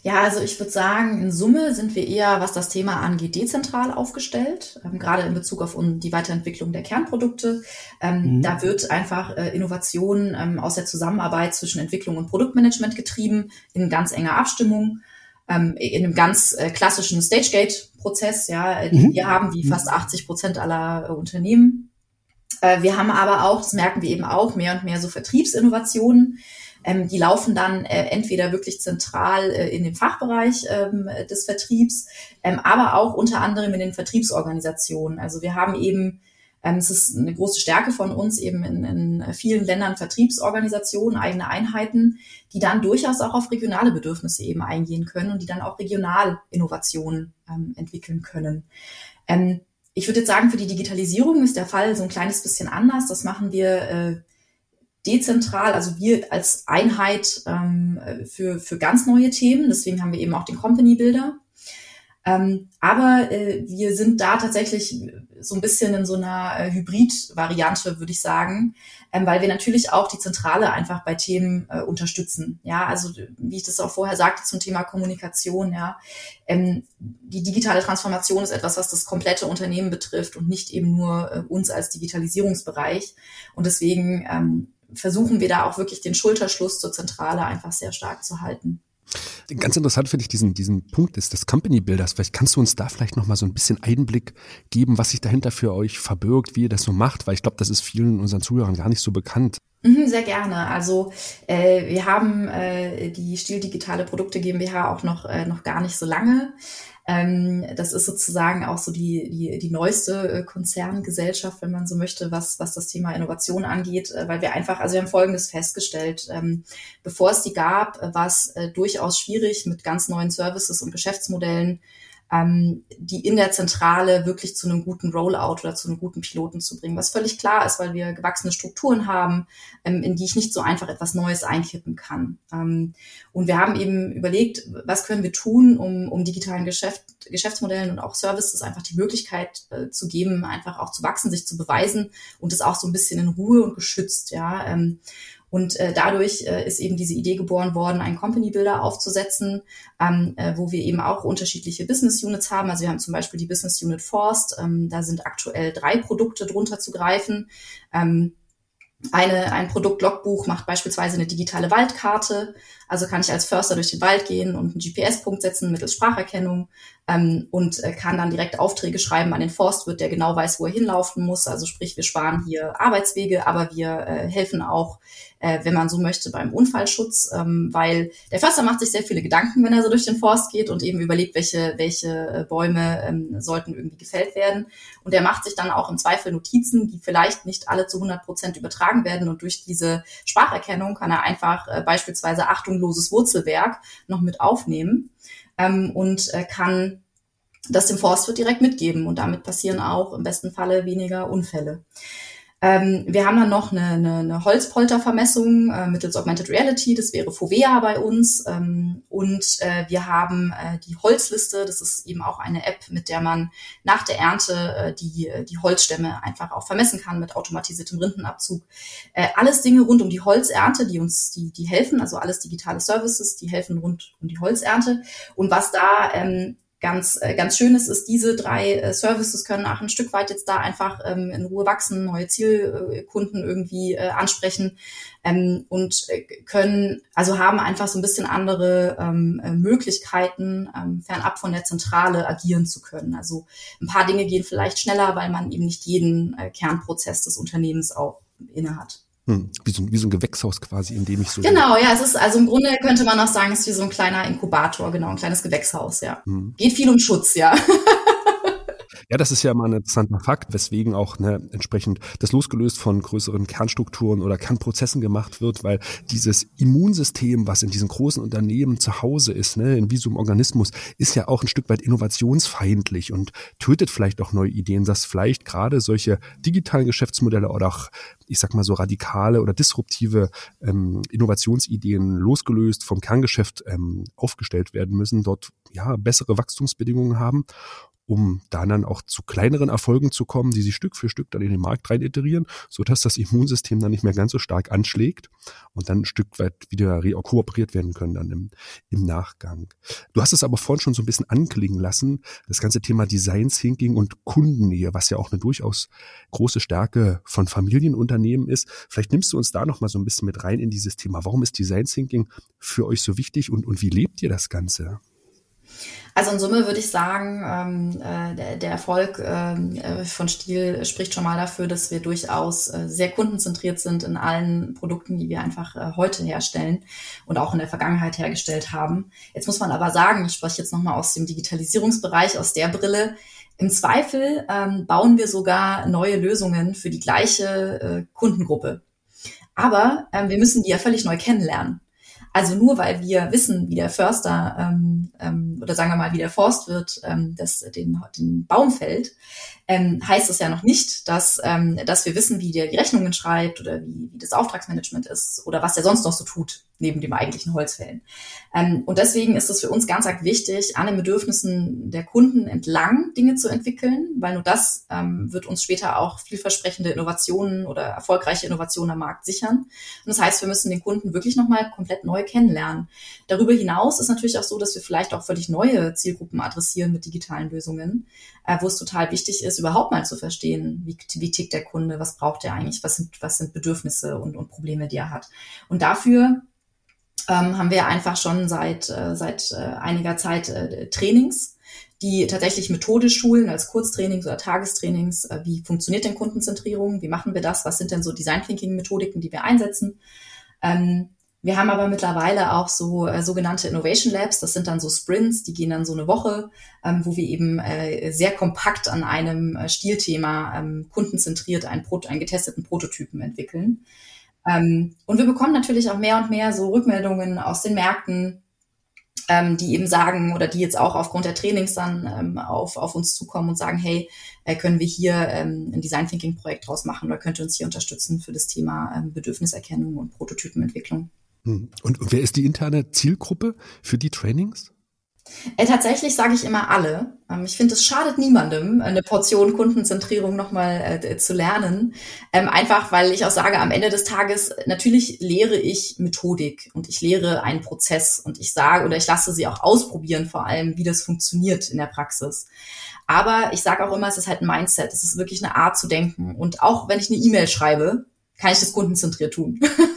S4: Ja, also ich würde sagen, in Summe sind wir eher, was das Thema angeht, dezentral aufgestellt, ähm, gerade in Bezug auf die Weiterentwicklung der Kernprodukte. Ähm, mhm. Da wird einfach äh, Innovation ähm, aus der Zusammenarbeit zwischen Entwicklung und Produktmanagement getrieben, in ganz enger Abstimmung, ähm, in einem ganz äh, klassischen Stage-Gate-Prozess, ja, äh, mhm. wir haben, wie mhm. fast 80 Prozent aller äh, Unternehmen. Äh, wir haben aber auch, das merken wir eben auch, mehr und mehr so Vertriebsinnovationen ähm, die laufen dann äh, entweder wirklich zentral äh, in dem Fachbereich ähm, des Vertriebs, ähm, aber auch unter anderem in den Vertriebsorganisationen. Also wir haben eben ähm, es ist eine große Stärke von uns, eben in, in vielen Ländern Vertriebsorganisationen, eigene Einheiten, die dann durchaus auch auf regionale Bedürfnisse eben eingehen können und die dann auch regional Innovationen ähm, entwickeln können. Ähm, ich würde jetzt sagen, für die Digitalisierung ist der Fall so ein kleines bisschen anders. Das machen wir äh, dezentral, also wir als Einheit ähm, für, für ganz neue Themen. Deswegen haben wir eben auch den Company Builder. Ähm, aber äh, wir sind da tatsächlich so ein bisschen in so einer äh, Hybrid-Variante, würde ich sagen, ähm, weil wir natürlich auch die Zentrale einfach bei Themen äh, unterstützen. Ja, also wie ich das auch vorher sagte zum Thema Kommunikation, ja, ähm, die digitale Transformation ist etwas, was das komplette Unternehmen betrifft und nicht eben nur äh, uns als Digitalisierungsbereich. Und deswegen ähm, versuchen wir da auch wirklich den Schulterschluss zur Zentrale einfach sehr stark zu halten.
S2: Ganz interessant finde ich diesen, diesen Punkt des, des Company Builders. Vielleicht kannst du uns da vielleicht nochmal so ein bisschen Einblick geben, was sich dahinter für euch verbirgt, wie ihr das so macht, weil ich glaube, das ist vielen unseren Zuhörern gar nicht so bekannt.
S4: Mhm, sehr gerne. Also äh, wir haben äh, die Stil Digitale Produkte GmbH auch noch, äh, noch gar nicht so lange. Ähm, das ist sozusagen auch so die, die, die neueste äh, Konzerngesellschaft, wenn man so möchte, was, was das Thema Innovation angeht, äh, weil wir einfach, also wir haben Folgendes festgestellt. Ähm, bevor es die gab, war es äh, durchaus schwierig, mit ganz neuen Services und Geschäftsmodellen ähm, die in der Zentrale wirklich zu einem guten Rollout oder zu einem guten Piloten zu bringen. Was völlig klar ist, weil wir gewachsene Strukturen haben, ähm, in die ich nicht so einfach etwas Neues einkippen kann. Ähm, und wir haben eben überlegt, was können wir tun, um, um digitalen Geschäft, Geschäftsmodellen und auch Services einfach die Möglichkeit äh, zu geben, einfach auch zu wachsen, sich zu beweisen und es auch so ein bisschen in Ruhe und geschützt, ja. Ähm, und äh, dadurch äh, ist eben diese Idee geboren worden, einen Company Builder aufzusetzen, ähm, äh, wo wir eben auch unterschiedliche Business Units haben. Also wir haben zum Beispiel die Business Unit Forst. Ähm, da sind aktuell drei Produkte drunter zu greifen. Ähm, eine, ein Produkt-Logbuch macht beispielsweise eine digitale Waldkarte. Also kann ich als Förster durch den Wald gehen und einen GPS-Punkt setzen mittels Spracherkennung ähm, und äh, kann dann direkt Aufträge schreiben an den Forstwirt, der genau weiß, wo er hinlaufen muss. Also sprich, wir sparen hier Arbeitswege, aber wir äh, helfen auch, äh, wenn man so möchte, beim Unfallschutz, ähm, weil der Förster macht sich sehr viele Gedanken, wenn er so durch den Forst geht und eben überlegt, welche, welche äh, Bäume ähm, sollten irgendwie gefällt werden. Und er macht sich dann auch im Zweifel Notizen, die vielleicht nicht alle zu 100 Prozent übertragen werden. Und durch diese Spracherkennung kann er einfach äh, beispielsweise achtungloses Wurzelwerk noch mit aufnehmen ähm, und äh, kann das dem Forstwirt direkt mitgeben. Und damit passieren auch im besten Falle weniger Unfälle. Ähm, wir haben dann noch eine, eine, eine Holzpoltervermessung äh, mittels Augmented Reality, das wäre FOVEA bei uns. Ähm, und äh, wir haben äh, die Holzliste, das ist eben auch eine App, mit der man nach der Ernte äh, die, die Holzstämme einfach auch vermessen kann mit automatisiertem Rindenabzug. Äh, alles Dinge rund um die Holzernte, die uns, die, die helfen, also alles digitale Services, die helfen rund um die Holzernte. Und was da ähm, ganz, äh, ganz schön ist, ist, diese drei äh, Services können auch ein Stück weit jetzt da einfach ähm, in Ruhe wachsen, neue Zielkunden irgendwie äh, ansprechen ähm, und äh, können, also haben einfach so ein bisschen andere ähm, äh, Möglichkeiten, ähm, fernab von der Zentrale agieren zu können. Also ein paar Dinge gehen vielleicht schneller, weil man eben nicht jeden äh, Kernprozess des Unternehmens auch innehat.
S2: Hm, wie, so, wie so ein Gewächshaus quasi, in dem ich so.
S4: Genau, ja, es ist, also im Grunde könnte man auch sagen, es ist wie so ein kleiner Inkubator, genau, ein kleines Gewächshaus, ja. Hm. Geht viel um Schutz, ja.
S2: Ja, das ist ja mal ein interessanter Fakt, weswegen auch ne, entsprechend das losgelöst von größeren Kernstrukturen oder Kernprozessen gemacht wird, weil dieses Immunsystem, was in diesen großen Unternehmen zu Hause ist, ne, in einem Organismus, ist ja auch ein Stück weit innovationsfeindlich und tötet vielleicht auch neue Ideen, dass vielleicht gerade solche digitalen Geschäftsmodelle oder auch, ich sag mal so radikale oder disruptive ähm, Innovationsideen losgelöst vom Kerngeschäft ähm, aufgestellt werden müssen, dort ja bessere Wachstumsbedingungen haben um da dann auch zu kleineren Erfolgen zu kommen, die sie Stück für Stück dann in den Markt rein iterieren, sodass das Immunsystem dann nicht mehr ganz so stark anschlägt und dann ein Stück weit wieder kooperiert werden können dann im, im Nachgang. Du hast es aber vorhin schon so ein bisschen anklingen lassen, das ganze Thema Design Thinking und Kundennähe, was ja auch eine durchaus große Stärke von Familienunternehmen ist. Vielleicht nimmst du uns da noch mal so ein bisschen mit rein in dieses Thema. Warum ist Design Thinking für euch so wichtig und, und wie lebt ihr das Ganze?
S4: Also in Summe würde ich sagen, ähm, äh, der, der, Erfolg ähm, äh, von Stil spricht schon mal dafür, dass wir durchaus äh, sehr kundenzentriert sind in allen Produkten, die wir einfach äh, heute herstellen und auch in der Vergangenheit hergestellt haben. Jetzt muss man aber sagen, ich spreche jetzt nochmal aus dem Digitalisierungsbereich, aus der Brille, im Zweifel ähm, bauen wir sogar neue Lösungen für die gleiche äh, Kundengruppe. Aber ähm, wir müssen die ja völlig neu kennenlernen. Also nur weil wir wissen, wie der Förster ähm, ähm, oder sagen wir mal, wie der Forstwirt ähm, das, den, den Baum fällt, ähm, heißt es ja noch nicht, dass, ähm, dass wir wissen, wie der die Rechnungen schreibt oder wie, wie das Auftragsmanagement ist oder was der sonst noch so tut neben dem eigentlichen Holzfällen. Ähm, und deswegen ist es für uns ganz arg wichtig, an den Bedürfnissen der Kunden entlang Dinge zu entwickeln, weil nur das ähm, wird uns später auch vielversprechende Innovationen oder erfolgreiche Innovationen am Markt sichern. Und das heißt, wir müssen den Kunden wirklich nochmal komplett neu kennenlernen. Darüber hinaus ist natürlich auch so, dass wir vielleicht auch völlig neue Zielgruppen adressieren mit digitalen Lösungen, äh, wo es total wichtig ist, überhaupt mal zu verstehen, wie, wie tickt der Kunde, was braucht er eigentlich, was sind, was sind Bedürfnisse und, und Probleme, die er hat. Und dafür ähm, haben wir einfach schon seit, äh, seit äh, einiger Zeit äh, Trainings, die tatsächlich methodisch schulen als Kurztrainings oder Tagestrainings. Äh, wie funktioniert denn Kundenzentrierung? Wie machen wir das? Was sind denn so Design Thinking Methodiken, die wir einsetzen? Ähm, wir haben aber mittlerweile auch so äh, sogenannte Innovation Labs. Das sind dann so Sprints, die gehen dann so eine Woche, ähm, wo wir eben äh, sehr kompakt an einem äh, Stilthema ähm, kundenzentriert einen, einen getesteten Prototypen entwickeln. Ähm, und wir bekommen natürlich auch mehr und mehr so Rückmeldungen aus den Märkten, ähm, die eben sagen oder die jetzt auch aufgrund der Trainings dann ähm, auf, auf uns zukommen und sagen, hey, äh, können wir hier ähm, ein Design Thinking Projekt draus machen oder könnt ihr uns hier unterstützen für das Thema ähm, Bedürfniserkennung und Prototypenentwicklung?
S2: Hm. Und, und wer ist die interne Zielgruppe für die Trainings?
S4: Äh, tatsächlich sage ich immer alle. Ähm, ich finde, es schadet niemandem, eine Portion Kundenzentrierung nochmal äh, zu lernen. Ähm, einfach, weil ich auch sage, am Ende des Tages, natürlich lehre ich Methodik und ich lehre einen Prozess und ich sage oder ich lasse sie auch ausprobieren, vor allem, wie das funktioniert in der Praxis. Aber ich sage auch immer, es ist halt ein Mindset, es ist wirklich eine Art zu denken. Und auch wenn ich eine E-Mail schreibe, kann ich das kundenzentriert tun.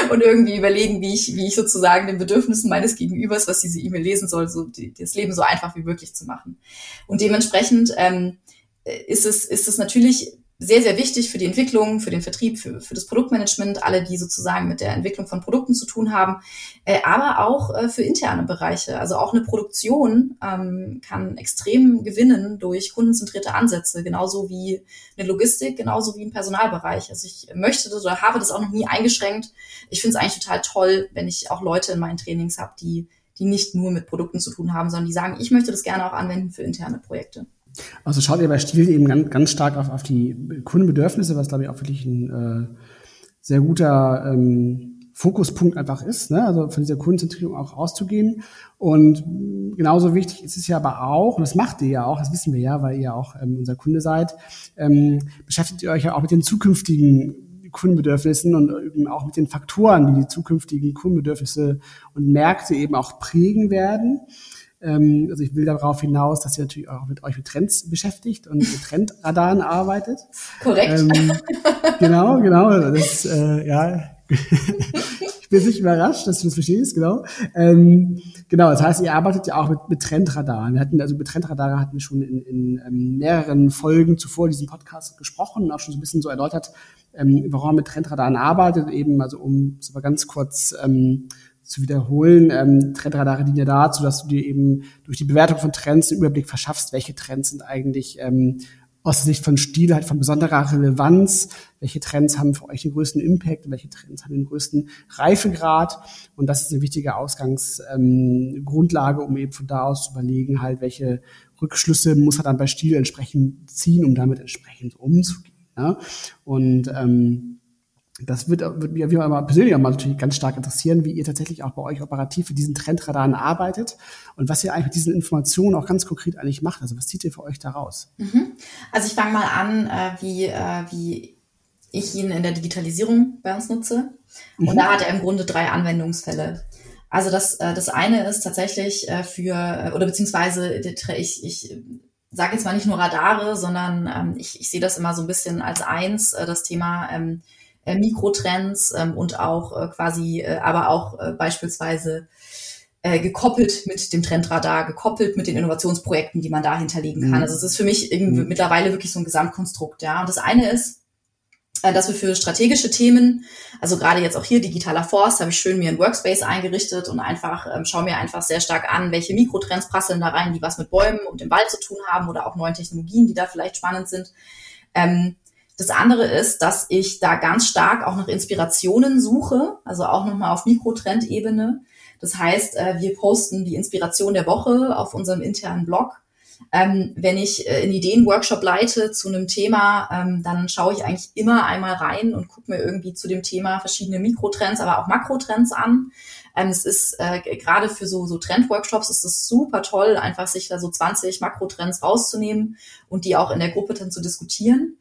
S4: und irgendwie überlegen, wie ich, wie ich sozusagen den Bedürfnissen meines Gegenübers, was diese E-Mail lesen soll, so die, das Leben so einfach wie möglich zu machen. Und dementsprechend ähm, ist es, ist es natürlich sehr, sehr wichtig für die Entwicklung, für den Vertrieb, für, für das Produktmanagement, alle, die sozusagen mit der Entwicklung von Produkten zu tun haben, äh, aber auch äh, für interne Bereiche. Also auch eine Produktion ähm, kann extrem gewinnen durch kundenzentrierte Ansätze, genauso wie eine Logistik, genauso wie ein Personalbereich. Also ich möchte das oder habe das auch noch nie eingeschränkt. Ich finde es eigentlich total toll, wenn ich auch Leute in meinen Trainings habe, die, die nicht nur mit Produkten zu tun haben, sondern die sagen, ich möchte das gerne auch anwenden für interne Projekte.
S3: Also schaut ihr bei Stil eben ganz, ganz stark auf, auf die Kundenbedürfnisse, was glaube ich auch wirklich ein äh, sehr guter ähm, Fokuspunkt einfach ist, ne? also von dieser Kundenzentrierung auch rauszugehen. Und genauso wichtig ist es ja aber auch, und das macht ihr ja auch, das wissen wir ja, weil ihr ja auch ähm, unser Kunde seid, ähm, beschäftigt ihr euch ja auch mit den zukünftigen Kundenbedürfnissen und eben auch mit den Faktoren, die die zukünftigen Kundenbedürfnisse und Märkte eben auch prägen werden. Ähm, also ich will darauf hinaus, dass ihr natürlich auch mit euch mit Trends beschäftigt und mit Trendradaren arbeitet.
S4: Korrekt.
S3: Ähm, genau, genau. Das, äh, ja. ich bin nicht überrascht, dass du das verstehst, genau. Ähm, genau, das heißt, ihr arbeitet ja auch mit, mit Trendradaren. Wir hatten also mit Trendradare hatten wir schon in, in ähm, mehreren Folgen zuvor diesem Podcast gesprochen und auch schon so ein bisschen so erläutert, ähm, warum man mit Trendradaren arbeitet, eben also um es aber ganz kurz ähm, zu wiederholen. Ähm, Trendradare dienen ja dazu, dass du dir eben durch die Bewertung von Trends einen Überblick verschaffst, welche Trends sind eigentlich ähm, aus der Sicht von Stil halt von besonderer Relevanz, welche Trends haben für euch den größten Impact, welche Trends haben den größten Reifegrad und das ist eine wichtige Ausgangsgrundlage, ähm, um eben von da aus zu überlegen, halt welche Rückschlüsse muss er dann bei Stil entsprechend ziehen, um damit entsprechend umzugehen. Ja? Und ähm, das wird, wird mich auf jeden Fall persönlich auch mal natürlich ganz stark interessieren, wie ihr tatsächlich auch bei euch operativ für diesen Trendradaren arbeitet und was ihr eigentlich mit diesen Informationen auch ganz konkret eigentlich macht. Also was zieht ihr für euch da raus?
S4: Mhm. Also ich fange mal an, äh, wie, äh, wie ich ihn in der Digitalisierung bei uns nutze. Und mhm. da hat er im Grunde drei Anwendungsfälle. Also das, äh, das eine ist tatsächlich für, oder beziehungsweise ich, ich sage jetzt mal nicht nur Radare, sondern ähm, ich, ich sehe das immer so ein bisschen als eins, das Thema ähm, äh, Mikrotrends ähm, und auch äh, quasi, äh, aber auch äh, beispielsweise äh, gekoppelt mit dem Trendradar, gekoppelt mit den Innovationsprojekten, die man da hinterlegen kann. Mhm. Also es ist für mich irgendwie mhm. mittlerweile wirklich so ein Gesamtkonstrukt, ja. Und das eine ist, äh, dass wir für strategische Themen, also gerade jetzt auch hier digitaler Forst, habe ich schön mir ein Workspace eingerichtet und einfach ähm, schaue mir einfach sehr stark an, welche Mikrotrends prasseln da rein, die was mit Bäumen und dem Wald zu tun haben oder auch neuen Technologien, die da vielleicht spannend sind. Ähm, das andere ist, dass ich da ganz stark auch nach Inspirationen suche, also auch nochmal auf Mikrotrendebene. Das heißt, äh, wir posten die Inspiration der Woche auf unserem internen Blog. Ähm, wenn ich äh, einen Ideenworkshop leite zu einem Thema, ähm, dann schaue ich eigentlich immer einmal rein und gucke mir irgendwie zu dem Thema verschiedene Mikrotrends, aber auch Makrotrends an. Ähm, es ist äh, gerade für so, so Trendworkshops ist es super toll, einfach sich da so 20 Makrotrends rauszunehmen und die auch in der Gruppe dann zu diskutieren.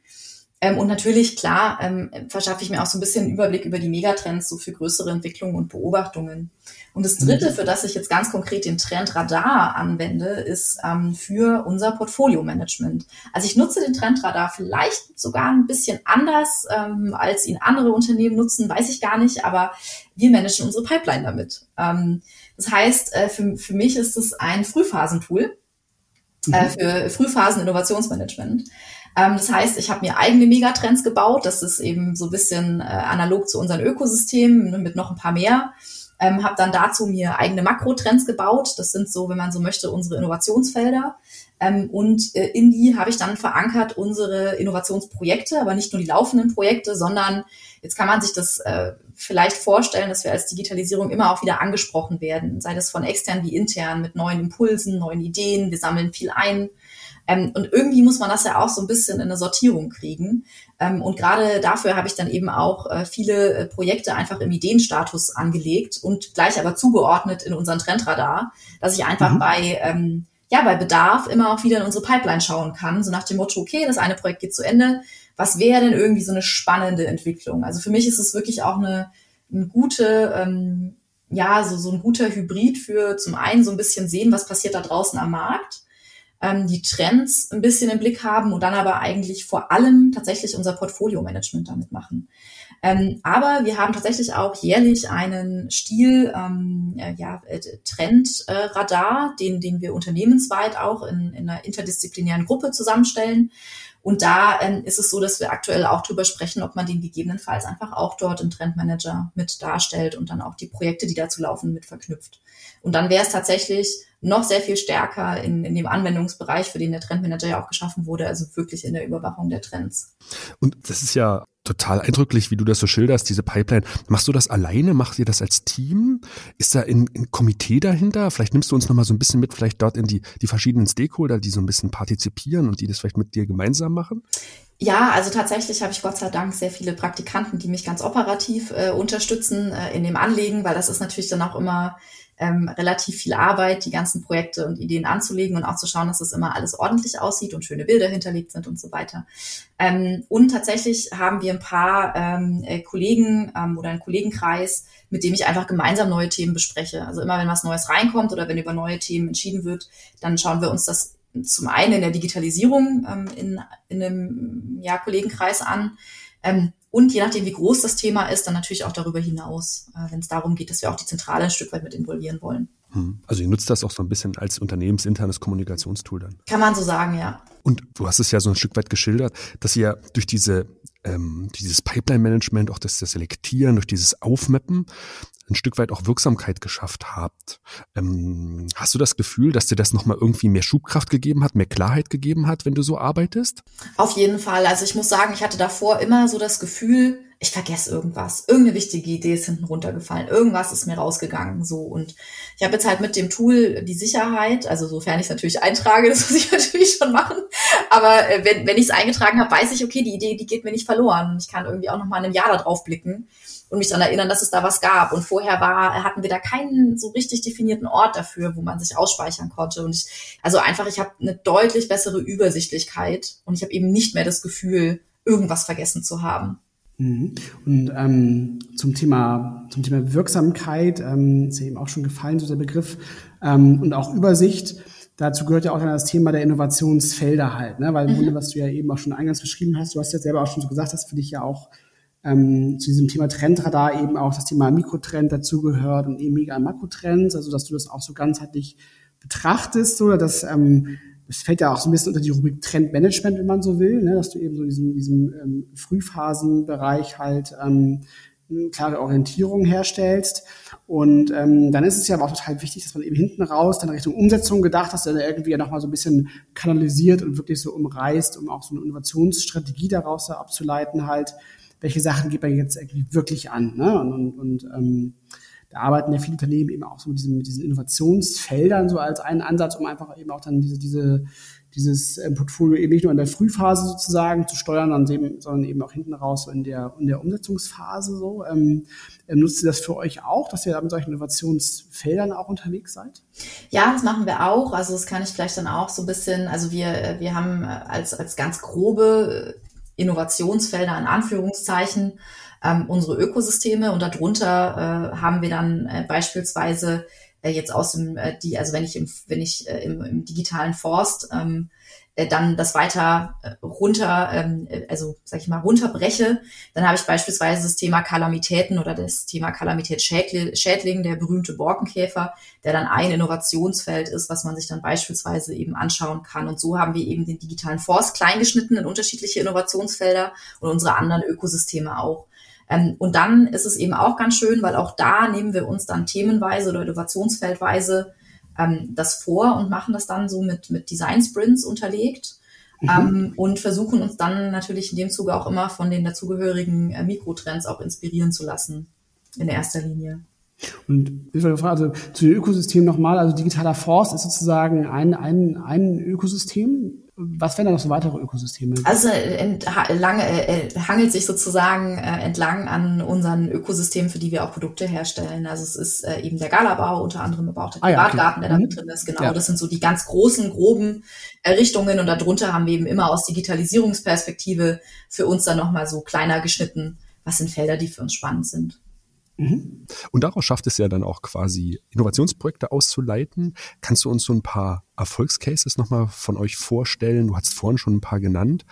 S4: Ähm, und natürlich, klar, ähm, verschaffe ich mir auch so ein bisschen einen Überblick über die Megatrends, so für größere Entwicklungen und Beobachtungen. Und das Dritte, mhm. für das ich jetzt ganz konkret den Trendradar anwende, ist ähm, für unser Portfolio-Management. Also ich nutze den Trendradar vielleicht sogar ein bisschen anders, ähm, als ihn andere Unternehmen nutzen, weiß ich gar nicht, aber wir managen unsere Pipeline damit. Ähm, das heißt, äh, für, für mich ist es ein Frühphasentool mhm. äh, für Frühphasen-Innovationsmanagement. Ähm, das heißt, ich habe mir eigene Megatrends gebaut. Das ist eben so ein bisschen äh, analog zu unseren Ökosystemen mit noch ein paar mehr. Ähm, habe dann dazu mir eigene Makrotrends gebaut. Das sind so, wenn man so möchte, unsere Innovationsfelder. Ähm, und äh, in die habe ich dann verankert unsere Innovationsprojekte, aber nicht nur die laufenden Projekte, sondern jetzt kann man sich das äh, vielleicht vorstellen, dass wir als Digitalisierung immer auch wieder angesprochen werden, sei das von extern wie intern, mit neuen Impulsen, neuen Ideen. Wir sammeln viel ein ähm, und irgendwie muss man das ja auch so ein bisschen in eine Sortierung kriegen. Ähm, und gerade dafür habe ich dann eben auch äh, viele äh, Projekte einfach im Ideenstatus angelegt und gleich aber zugeordnet in unseren Trendradar, dass ich einfach mhm. bei ähm, ja, bei Bedarf immer auch wieder in unsere Pipeline schauen kann, so nach dem Motto, okay, das eine Projekt geht zu Ende, was wäre denn irgendwie so eine spannende Entwicklung? Also für mich ist es wirklich auch eine, eine gute, ähm, ja, so, so ein guter Hybrid für zum einen so ein bisschen sehen, was passiert da draußen am Markt, ähm, die Trends ein bisschen im Blick haben und dann aber eigentlich vor allem tatsächlich unser Portfolio-Management damit machen. Ähm, aber wir haben tatsächlich auch jährlich einen Stil, ähm, ja, äh, Trendradar, äh, den, den wir unternehmensweit auch in, in einer interdisziplinären Gruppe zusammenstellen. Und da ähm, ist es so, dass wir aktuell auch drüber sprechen, ob man den gegebenenfalls einfach auch dort im Trendmanager mit darstellt und dann auch die Projekte, die dazu laufen, mit verknüpft. Und dann wäre es tatsächlich noch sehr viel stärker in, in dem Anwendungsbereich, für den der Trendmanager ja auch geschaffen wurde, also wirklich in der Überwachung der Trends.
S2: Und das ist ja total eindrücklich, wie du das so schilderst, diese Pipeline. Machst du das alleine? Machst ihr das als Team? Ist da ein, ein Komitee dahinter? Vielleicht nimmst du uns nochmal so ein bisschen mit, vielleicht dort in die, die verschiedenen Stakeholder, die so ein bisschen partizipieren und die das vielleicht mit dir gemeinsam machen?
S4: Ja, also tatsächlich habe ich Gott sei Dank sehr viele Praktikanten, die mich ganz operativ äh, unterstützen äh, in dem Anlegen, weil das ist natürlich dann auch immer ähm, relativ viel Arbeit, die ganzen Projekte und Ideen anzulegen und auch zu schauen, dass das immer alles ordentlich aussieht und schöne Bilder hinterlegt sind und so weiter. Ähm, und tatsächlich haben wir ein paar ähm, äh, Kollegen ähm, oder einen Kollegenkreis, mit dem ich einfach gemeinsam neue Themen bespreche. Also immer wenn was Neues reinkommt oder wenn über neue Themen entschieden wird, dann schauen wir uns das zum einen in der Digitalisierung ähm, in, in einem ja, Kollegenkreis an. Ähm, und je nachdem, wie groß das Thema ist, dann natürlich auch darüber hinaus, äh, wenn es darum geht, dass wir auch die Zentrale ein Stück weit mit involvieren wollen.
S2: Hm. Also ihr nutzt das auch so ein bisschen als unternehmensinternes Kommunikationstool dann.
S4: Kann man so sagen, ja.
S2: Und du hast es ja so ein Stück weit geschildert, dass ihr durch diese ähm, dieses Pipeline-Management, auch das, das Selektieren, durch dieses Aufmappen ein Stück weit auch Wirksamkeit geschafft habt. Ähm, hast du das Gefühl, dass dir das nochmal irgendwie mehr Schubkraft gegeben hat, mehr Klarheit gegeben hat, wenn du so arbeitest?
S4: Auf jeden Fall. Also ich muss sagen, ich hatte davor immer so das Gefühl, ich vergesse irgendwas. Irgendeine wichtige Idee ist hinten runtergefallen. Irgendwas ist mir rausgegangen. So. Und ich habe jetzt halt mit dem Tool die Sicherheit, also sofern ich es natürlich eintrage, das muss ich natürlich schon machen. Aber äh, wenn, wenn ich es eingetragen habe, weiß ich, okay, die Idee, die geht mir nicht verloren. Ich kann irgendwie auch noch mal in einem Jahr da drauf blicken und mich daran erinnern, dass es da was gab. Und vorher war, hatten wir da keinen so richtig definierten Ort dafür, wo man sich ausspeichern konnte. Und ich, also einfach, ich habe eine deutlich bessere Übersichtlichkeit und ich habe eben nicht mehr das Gefühl, irgendwas vergessen zu haben.
S3: Mhm. Und ähm, zum Thema zum Thema Wirksamkeit ähm, ist ja eben auch schon gefallen so der Begriff ähm, und auch Übersicht. Dazu gehört ja auch dann das Thema der Innovationsfelder halt, ne? weil im mhm. Grunde, was du ja eben auch schon eingangs beschrieben hast, du hast ja selber auch schon so gesagt, dass für dich ja auch ähm, zu diesem Thema Trendradar eben auch das Thema Mikrotrend dazugehört und eben Mega- Makrotrends, also dass du das auch so ganzheitlich betrachtest, oder dass ähm, es fällt ja auch so ein bisschen unter die Rubrik Trendmanagement, wenn man so will, ne, dass du eben so diesen, diesem ähm, Frühphasenbereich halt ähm, eine klare Orientierung herstellst. Und ähm, dann ist es ja aber auch total wichtig, dass man eben hinten raus dann Richtung Umsetzung gedacht hast, dann irgendwie ja nochmal so ein bisschen kanalisiert und wirklich so umreißt, um auch so eine Innovationsstrategie daraus abzuleiten halt, welche Sachen geht man jetzt wirklich an. Ne? Und, und, und ähm, da arbeiten ja viele Unternehmen eben auch so mit diesen, mit diesen Innovationsfeldern so als einen Ansatz, um einfach eben auch dann diese, diese, dieses ähm, Portfolio eben nicht nur in der Frühphase sozusagen zu steuern, sondern eben auch hinten raus in der, in der Umsetzungsphase so. Ähm, ähm, nutzt ihr das für euch auch, dass ihr da mit solchen Innovationsfeldern auch unterwegs seid?
S4: Ja, das machen wir auch. Also das kann ich vielleicht dann auch so ein bisschen, also wir, wir haben als, als ganz grobe Innovationsfelder in Anführungszeichen, ähm, unsere Ökosysteme. Und darunter äh, haben wir dann äh, beispielsweise äh, jetzt aus dem, äh, die, also wenn ich im, wenn ich äh, im, im digitalen Forst ähm, äh, dann das weiter äh, runter, ähm, äh, also sag ich mal, runterbreche, dann habe ich beispielsweise das Thema Kalamitäten oder das Thema Kalamitätsschädling, der berühmte Borkenkäfer, der dann ein Innovationsfeld ist, was man sich dann beispielsweise eben anschauen kann. Und so haben wir eben den digitalen Forst kleingeschnitten in unterschiedliche Innovationsfelder und unsere anderen Ökosysteme auch. Ähm, und dann ist es eben auch ganz schön, weil auch da nehmen wir uns dann themenweise oder innovationsfeldweise ähm, das vor und machen das dann so mit, mit Design Sprints unterlegt. Mhm. Ähm, und versuchen uns dann natürlich in dem Zuge auch immer von den dazugehörigen äh, Mikrotrends auch inspirieren zu lassen, in erster Linie.
S3: Und ich gefragt, also zu dem Ökosystem nochmal, also digitaler Forst ist sozusagen ein, ein, ein Ökosystem. Was wären da noch so weitere Ökosysteme?
S4: Also ent, lange, äh, hangelt sich sozusagen äh, entlang an unseren Ökosystemen, für die wir auch Produkte herstellen. Also es ist äh, eben der Galabau, unter anderem aber auch der Privatgarten, ah, ja, okay. der da mit mhm. drin ist. Genau, ja. das sind so die ganz großen, groben Richtungen. Und darunter haben wir eben immer aus Digitalisierungsperspektive für uns dann nochmal so kleiner geschnitten, was sind Felder, die für uns spannend sind.
S2: Mhm. Und daraus schafft es ja dann auch quasi Innovationsprojekte auszuleiten. Kannst du uns so ein paar Erfolgscases nochmal von euch vorstellen? Du hast vorhin schon ein paar genannt.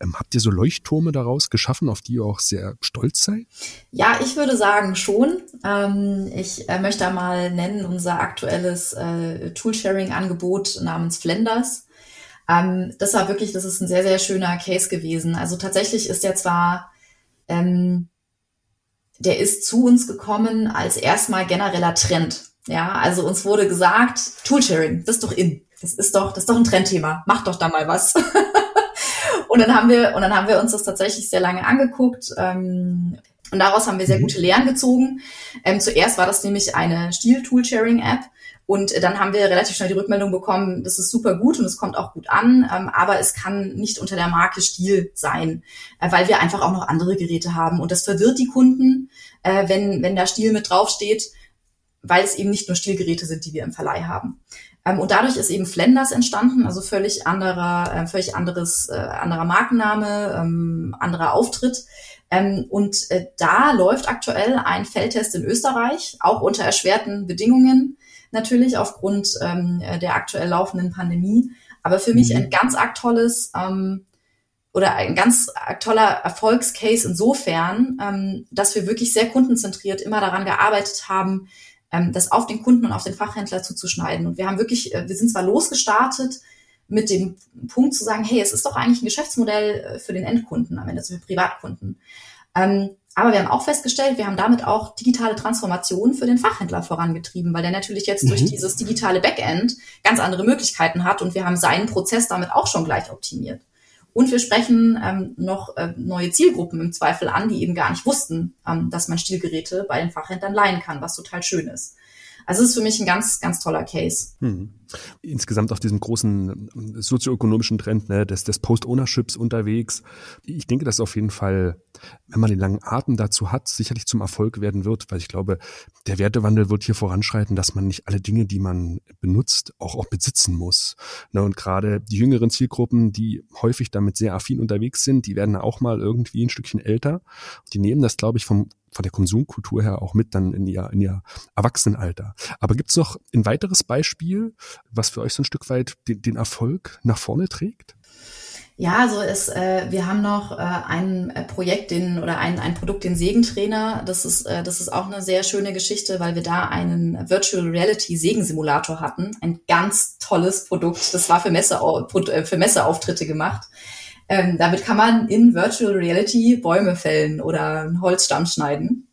S2: Ähm, habt ihr so Leuchtturme daraus geschaffen, auf die ihr auch sehr stolz seid?
S4: Ja, ich würde sagen schon. Ähm, ich äh, möchte mal nennen unser aktuelles äh, Toolsharing-Angebot namens Flenders. Ähm, das war wirklich, das ist ein sehr, sehr schöner Case gewesen. Also tatsächlich ist der zwar ähm, der ist zu uns gekommen als erstmal genereller Trend. Ja, also uns wurde gesagt, Toolsharing, das ist doch in. Das ist doch, das ist doch ein Trendthema. Mach doch da mal was. und dann haben wir, und dann haben wir uns das tatsächlich sehr lange angeguckt. Ähm, und daraus haben wir sehr mhm. gute Lehren gezogen. Ähm, zuerst war das nämlich eine Stil-Tool-Sharing-App. Und dann haben wir relativ schnell die Rückmeldung bekommen, das ist super gut und es kommt auch gut an, ähm, aber es kann nicht unter der Marke Stil sein, äh, weil wir einfach auch noch andere Geräte haben. Und das verwirrt die Kunden, äh, wenn, wenn da Stil mit draufsteht, weil es eben nicht nur Stilgeräte sind, die wir im Verleih haben. Ähm, und dadurch ist eben Flenders entstanden, also völlig anderer, äh, völlig anderes, äh, anderer Markenname, ähm, anderer Auftritt. Ähm, und äh, da läuft aktuell ein Feldtest in Österreich, auch unter erschwerten Bedingungen natürlich aufgrund ähm, der aktuell laufenden Pandemie. Aber für mich mhm. ein ganz arg tolles ähm, oder ein ganz toller Erfolgscase insofern, ähm, dass wir wirklich sehr kundenzentriert immer daran gearbeitet haben, ähm, das auf den Kunden und auf den Fachhändler zuzuschneiden. Und wir haben wirklich, äh, wir sind zwar losgestartet mit dem Punkt zu sagen, hey, es ist doch eigentlich ein Geschäftsmodell äh, für den Endkunden, am Ende für Privatkunden. Ähm, aber wir haben auch festgestellt, wir haben damit auch digitale Transformation für den Fachhändler vorangetrieben, weil der natürlich jetzt mhm. durch dieses digitale Backend ganz andere Möglichkeiten hat und wir haben seinen Prozess damit auch schon gleich optimiert. Und wir sprechen ähm, noch äh, neue Zielgruppen im Zweifel an, die eben gar nicht wussten, ähm, dass man Stilgeräte bei den Fachhändlern leihen kann, was total schön ist. Also es ist für mich ein ganz, ganz toller Case. Hm.
S2: Insgesamt auf diesem großen äh, sozioökonomischen Trend ne, des, des Post-Ownerships unterwegs. Ich denke, dass auf jeden Fall, wenn man den langen Atem dazu hat, sicherlich zum Erfolg werden wird, weil ich glaube, der Wertewandel wird hier voranschreiten, dass man nicht alle Dinge, die man benutzt, auch, auch besitzen muss. Ne, und gerade die jüngeren Zielgruppen, die häufig damit sehr affin unterwegs sind, die werden auch mal irgendwie ein Stückchen älter. Die nehmen das, glaube ich, vom von der Konsumkultur her auch mit dann in ihr, in ihr Erwachsenenalter. Aber gibt's noch ein weiteres Beispiel, was für euch so ein Stück weit den, den Erfolg nach vorne trägt?
S4: Ja, also es, äh, wir haben noch äh, ein äh, Projekt, den oder ein, ein Produkt, den Segentrainer. Das ist, äh, das ist auch eine sehr schöne Geschichte, weil wir da einen Virtual Reality Segensimulator hatten. Ein ganz tolles Produkt. Das war für, Messe, äh, für Messeauftritte gemacht. Ähm, damit kann man in Virtual Reality Bäume fällen oder Holzstamm schneiden.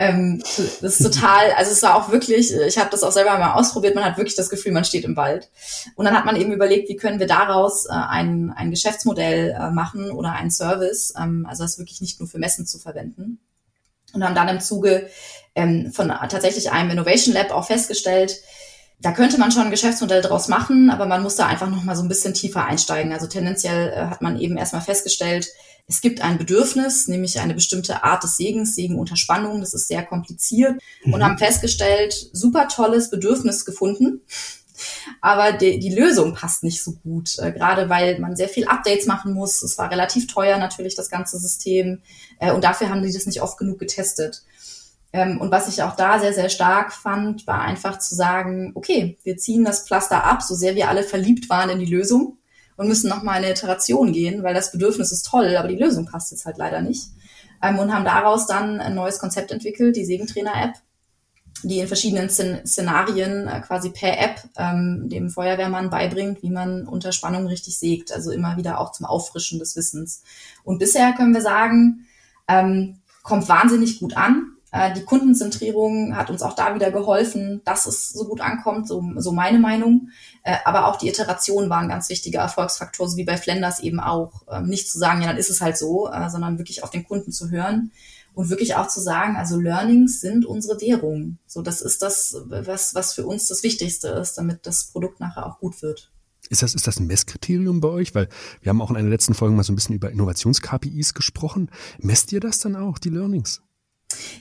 S4: Ähm, das ist total, also es war auch wirklich, ich habe das auch selber mal ausprobiert, man hat wirklich das Gefühl, man steht im Wald. Und dann hat man eben überlegt, wie können wir daraus äh, ein, ein Geschäftsmodell äh, machen oder einen Service, ähm, also das wirklich nicht nur für Messen zu verwenden. Und haben dann im Zuge ähm, von tatsächlich einem Innovation Lab auch festgestellt, da könnte man schon ein Geschäftsmodell draus machen, aber man muss da einfach noch mal so ein bisschen tiefer einsteigen. Also tendenziell äh, hat man eben erstmal festgestellt, es gibt ein Bedürfnis, nämlich eine bestimmte Art des Segens, Segen unter Spannung, das ist sehr kompliziert mhm. und haben festgestellt, super tolles Bedürfnis gefunden. aber die, die Lösung passt nicht so gut, äh, gerade weil man sehr viel Updates machen muss. Es war relativ teuer natürlich, das ganze System. Äh, und dafür haben die das nicht oft genug getestet. Ähm, und was ich auch da sehr, sehr stark fand, war einfach zu sagen, okay, wir ziehen das Pflaster ab, so sehr wir alle verliebt waren in die Lösung und müssen nochmal in eine Iteration gehen, weil das Bedürfnis ist toll, aber die Lösung passt jetzt halt leider nicht. Ähm, und haben daraus dann ein neues Konzept entwickelt, die Segentrainer-App, die in verschiedenen Szenarien äh, quasi per App ähm, dem Feuerwehrmann beibringt, wie man unter Spannung richtig sägt, also immer wieder auch zum Auffrischen des Wissens. Und bisher können wir sagen, ähm, kommt wahnsinnig gut an. Äh, die Kundenzentrierung hat uns auch da wieder geholfen, dass es so gut ankommt, so, so meine Meinung. Äh, aber auch die Iteration war ein ganz wichtiger Erfolgsfaktor, so wie bei Flenders eben auch. Ähm, nicht zu sagen, ja, dann ist es halt so, äh, sondern wirklich auf den Kunden zu hören und wirklich auch zu sagen, also Learnings sind unsere Währung. So, das ist das, was, was für uns das Wichtigste ist, damit das Produkt nachher auch gut wird.
S2: Ist das, ist das ein Messkriterium bei euch? Weil wir haben auch in einer letzten Folge mal so ein bisschen über Innovations-KPIs gesprochen. Messt ihr das dann auch, die Learnings?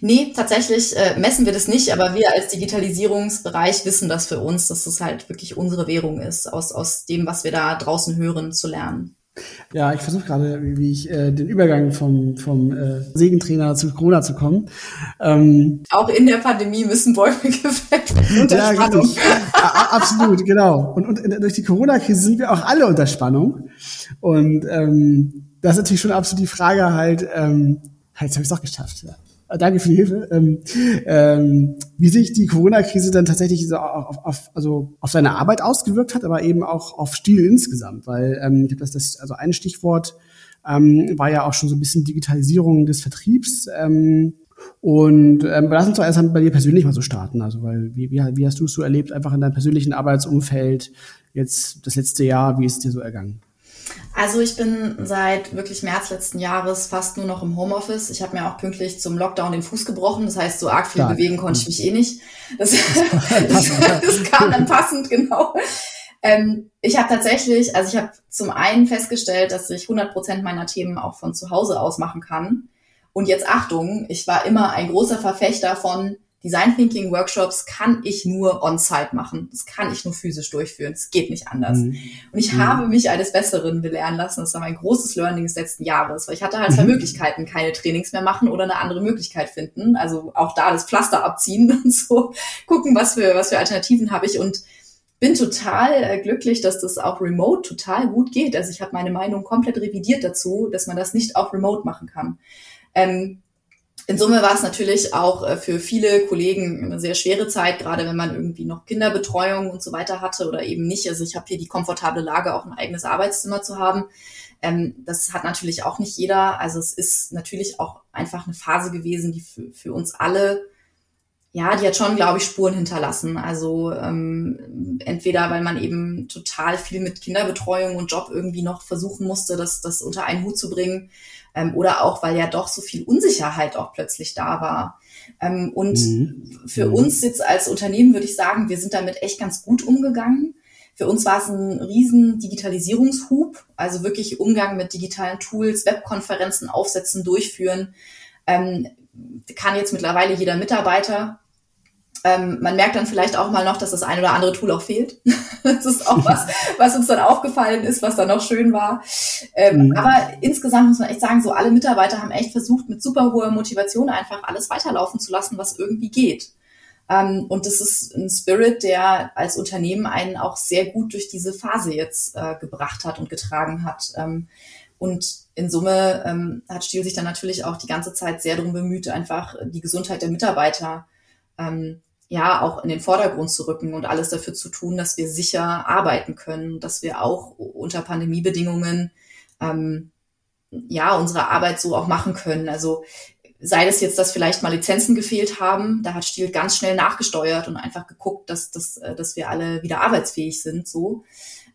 S4: Nee, tatsächlich äh, messen wir das nicht, aber wir als Digitalisierungsbereich wissen das für uns, dass das halt wirklich unsere Währung ist, aus, aus dem, was wir da draußen hören, zu lernen.
S3: Ja, ich versuche gerade, wie, ich äh, den Übergang vom, vom äh, Segentrainer zu Corona zu kommen.
S4: Ähm, Auch in der Pandemie müssen Bäume gefällt werden.
S3: ja, genau. absolut, genau. Und, und durch die Corona-Krise sind wir auch alle unter Spannung. Und ähm, das ist natürlich schon absolut die Frage halt, ähm, jetzt habe ich es doch geschafft. Ja. Äh, danke für die Hilfe, ähm, ähm, wie sich die Corona-Krise dann tatsächlich so auf, auf, also auf seine Arbeit ausgewirkt hat, aber eben auch auf Stil insgesamt, weil ähm, ich habe das, das, also ein Stichwort ähm, war ja auch schon so ein bisschen Digitalisierung des Vertriebs. Ähm, und ähm, lass uns doch erst bei dir persönlich mal so starten. Also, weil wie, wie, wie hast du es so erlebt, einfach in deinem persönlichen Arbeitsumfeld jetzt das letzte Jahr, wie ist es dir so ergangen?
S4: Also ich bin seit wirklich März letzten Jahres fast nur noch im Homeoffice. Ich habe mir auch pünktlich zum Lockdown den Fuß gebrochen. Das heißt, so arg viel Klar. bewegen konnte ich mich eh nicht. Das, das, das kam dann passend, genau. Ähm, ich habe tatsächlich, also ich habe zum einen festgestellt, dass ich 100 Prozent meiner Themen auch von zu Hause aus machen kann. Und jetzt Achtung, ich war immer ein großer Verfechter von, Design Thinking Workshops kann ich nur on-site machen. Das kann ich nur physisch durchführen. Es geht nicht anders. Mhm. Und ich mhm. habe mich eines Besseren belehren lassen. Das war mein großes Learning des letzten Jahres, weil ich hatte halt zwei mhm. Möglichkeiten, keine Trainings mehr machen oder eine andere Möglichkeit finden. Also auch da das Pflaster abziehen und so gucken, was für, was für Alternativen habe ich und bin total äh, glücklich, dass das auch remote total gut geht. Also ich habe meine Meinung komplett revidiert dazu, dass man das nicht auch remote machen kann. Ähm, in Summe war es natürlich auch äh, für viele Kollegen eine sehr schwere Zeit, gerade wenn man irgendwie noch Kinderbetreuung und so weiter hatte oder eben nicht. Also ich habe hier die komfortable Lage, auch ein eigenes Arbeitszimmer zu haben. Ähm, das hat natürlich auch nicht jeder. Also es ist natürlich auch einfach eine Phase gewesen, die für, für uns alle, ja, die hat schon, glaube ich, Spuren hinterlassen. Also ähm, entweder, weil man eben total viel mit Kinderbetreuung und Job irgendwie noch versuchen musste, das, das unter einen Hut zu bringen ähm, oder auch, weil ja doch so viel Unsicherheit auch plötzlich da war. Ähm, und mhm. für mhm. uns jetzt als Unternehmen würde ich sagen, wir sind damit echt ganz gut umgegangen. Für uns war es ein riesen Digitalisierungshub, also wirklich Umgang mit digitalen Tools, Webkonferenzen aufsetzen, durchführen. Ähm, kann jetzt mittlerweile jeder Mitarbeiter ähm, man merkt dann vielleicht auch mal noch, dass das ein oder andere Tool auch fehlt. das ist auch was, was uns dann aufgefallen ist, was dann noch schön war. Ähm, mhm. Aber insgesamt muss man echt sagen, so alle Mitarbeiter haben echt versucht, mit super hoher Motivation einfach alles weiterlaufen zu lassen, was irgendwie geht. Ähm, und das ist ein Spirit, der als Unternehmen einen auch sehr gut durch diese Phase jetzt äh, gebracht hat und getragen hat. Ähm, und in Summe ähm, hat Stiel sich dann natürlich auch die ganze Zeit sehr darum bemüht, einfach die Gesundheit der Mitarbeiter ähm, ja auch in den Vordergrund zu rücken und alles dafür zu tun, dass wir sicher arbeiten können, dass wir auch unter Pandemiebedingungen ähm, ja unsere Arbeit so auch machen können. Also sei das jetzt, dass vielleicht mal Lizenzen gefehlt haben, da hat Stiel ganz schnell nachgesteuert und einfach geguckt, dass, dass, äh, dass wir alle wieder arbeitsfähig sind. So.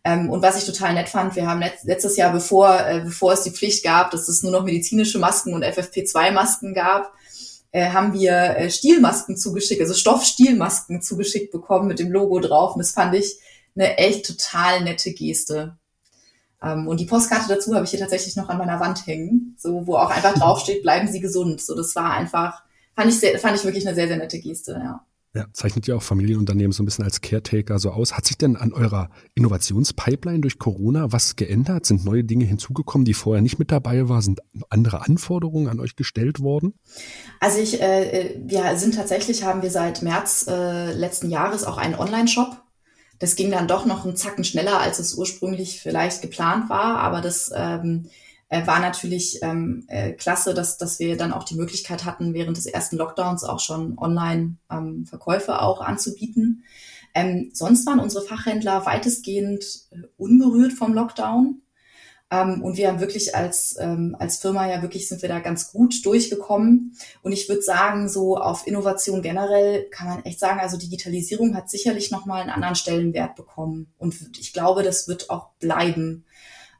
S4: Ähm, und was ich total nett fand, wir haben letztes Jahr, bevor, äh, bevor es die Pflicht gab, dass es nur noch medizinische Masken und FFP2-Masken gab, äh, haben wir äh, Stielmasken zugeschickt, also Stoffstielmasken zugeschickt bekommen mit dem Logo drauf. Und das fand ich eine echt total nette Geste. Ähm, und die Postkarte dazu habe ich hier tatsächlich noch an meiner Wand hängen, so wo auch einfach draufsteht, bleiben Sie gesund. So, das war einfach, fand ich sehr, fand ich wirklich eine sehr, sehr nette Geste, ja.
S2: Ja, zeichnet ja auch Familienunternehmen so ein bisschen als Caretaker so aus. Hat sich denn an eurer Innovationspipeline durch Corona was geändert? Sind neue Dinge hinzugekommen, die vorher nicht mit dabei waren? Sind andere Anforderungen an euch gestellt worden?
S4: Also ich, äh, wir sind tatsächlich, haben wir seit März äh, letzten Jahres auch einen Online-Shop. Das ging dann doch noch einen Zacken schneller, als es ursprünglich vielleicht geplant war, aber das ähm, äh, war natürlich ähm, äh, klasse, dass, dass wir dann auch die Möglichkeit hatten, während des ersten Lockdowns auch schon Online-Verkäufe ähm, auch anzubieten. Ähm, sonst waren unsere Fachhändler weitestgehend äh, unberührt vom Lockdown. Ähm, und wir haben wirklich als, ähm, als Firma ja wirklich sind wir da ganz gut durchgekommen. Und ich würde sagen, so auf Innovation generell kann man echt sagen, also Digitalisierung hat sicherlich nochmal einen anderen Stellenwert bekommen. Und ich glaube, das wird auch bleiben.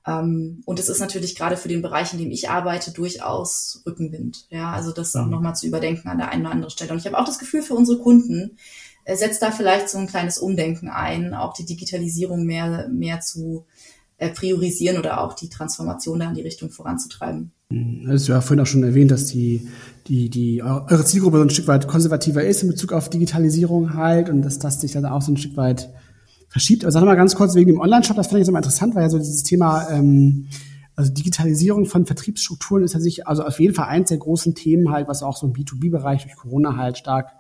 S4: Ähm, und es ist natürlich gerade für den Bereich, in dem ich arbeite, durchaus Rückenwind. Ja, also das auch mhm. nochmal zu überdenken an der einen oder anderen Stelle. Und ich habe auch das Gefühl für unsere Kunden, äh, setzt da vielleicht so ein kleines Umdenken ein, auch die Digitalisierung mehr, mehr zu äh, priorisieren oder auch die Transformation da in die Richtung voranzutreiben.
S3: Mhm. Also, du ja vorhin auch schon erwähnt, dass die, die, die, eure Zielgruppe so ein Stück weit konservativer ist in Bezug auf Digitalisierung halt und dass das sich dann auch so ein Stück weit verschiebt. Aber sag mal ganz kurz wegen dem Online-Shop, das fand ich so mal interessant, weil ja so dieses Thema ähm, also Digitalisierung von Vertriebsstrukturen ist ja sich also auf jeden Fall eins der großen Themen halt, was auch so im B2B-Bereich durch Corona halt stark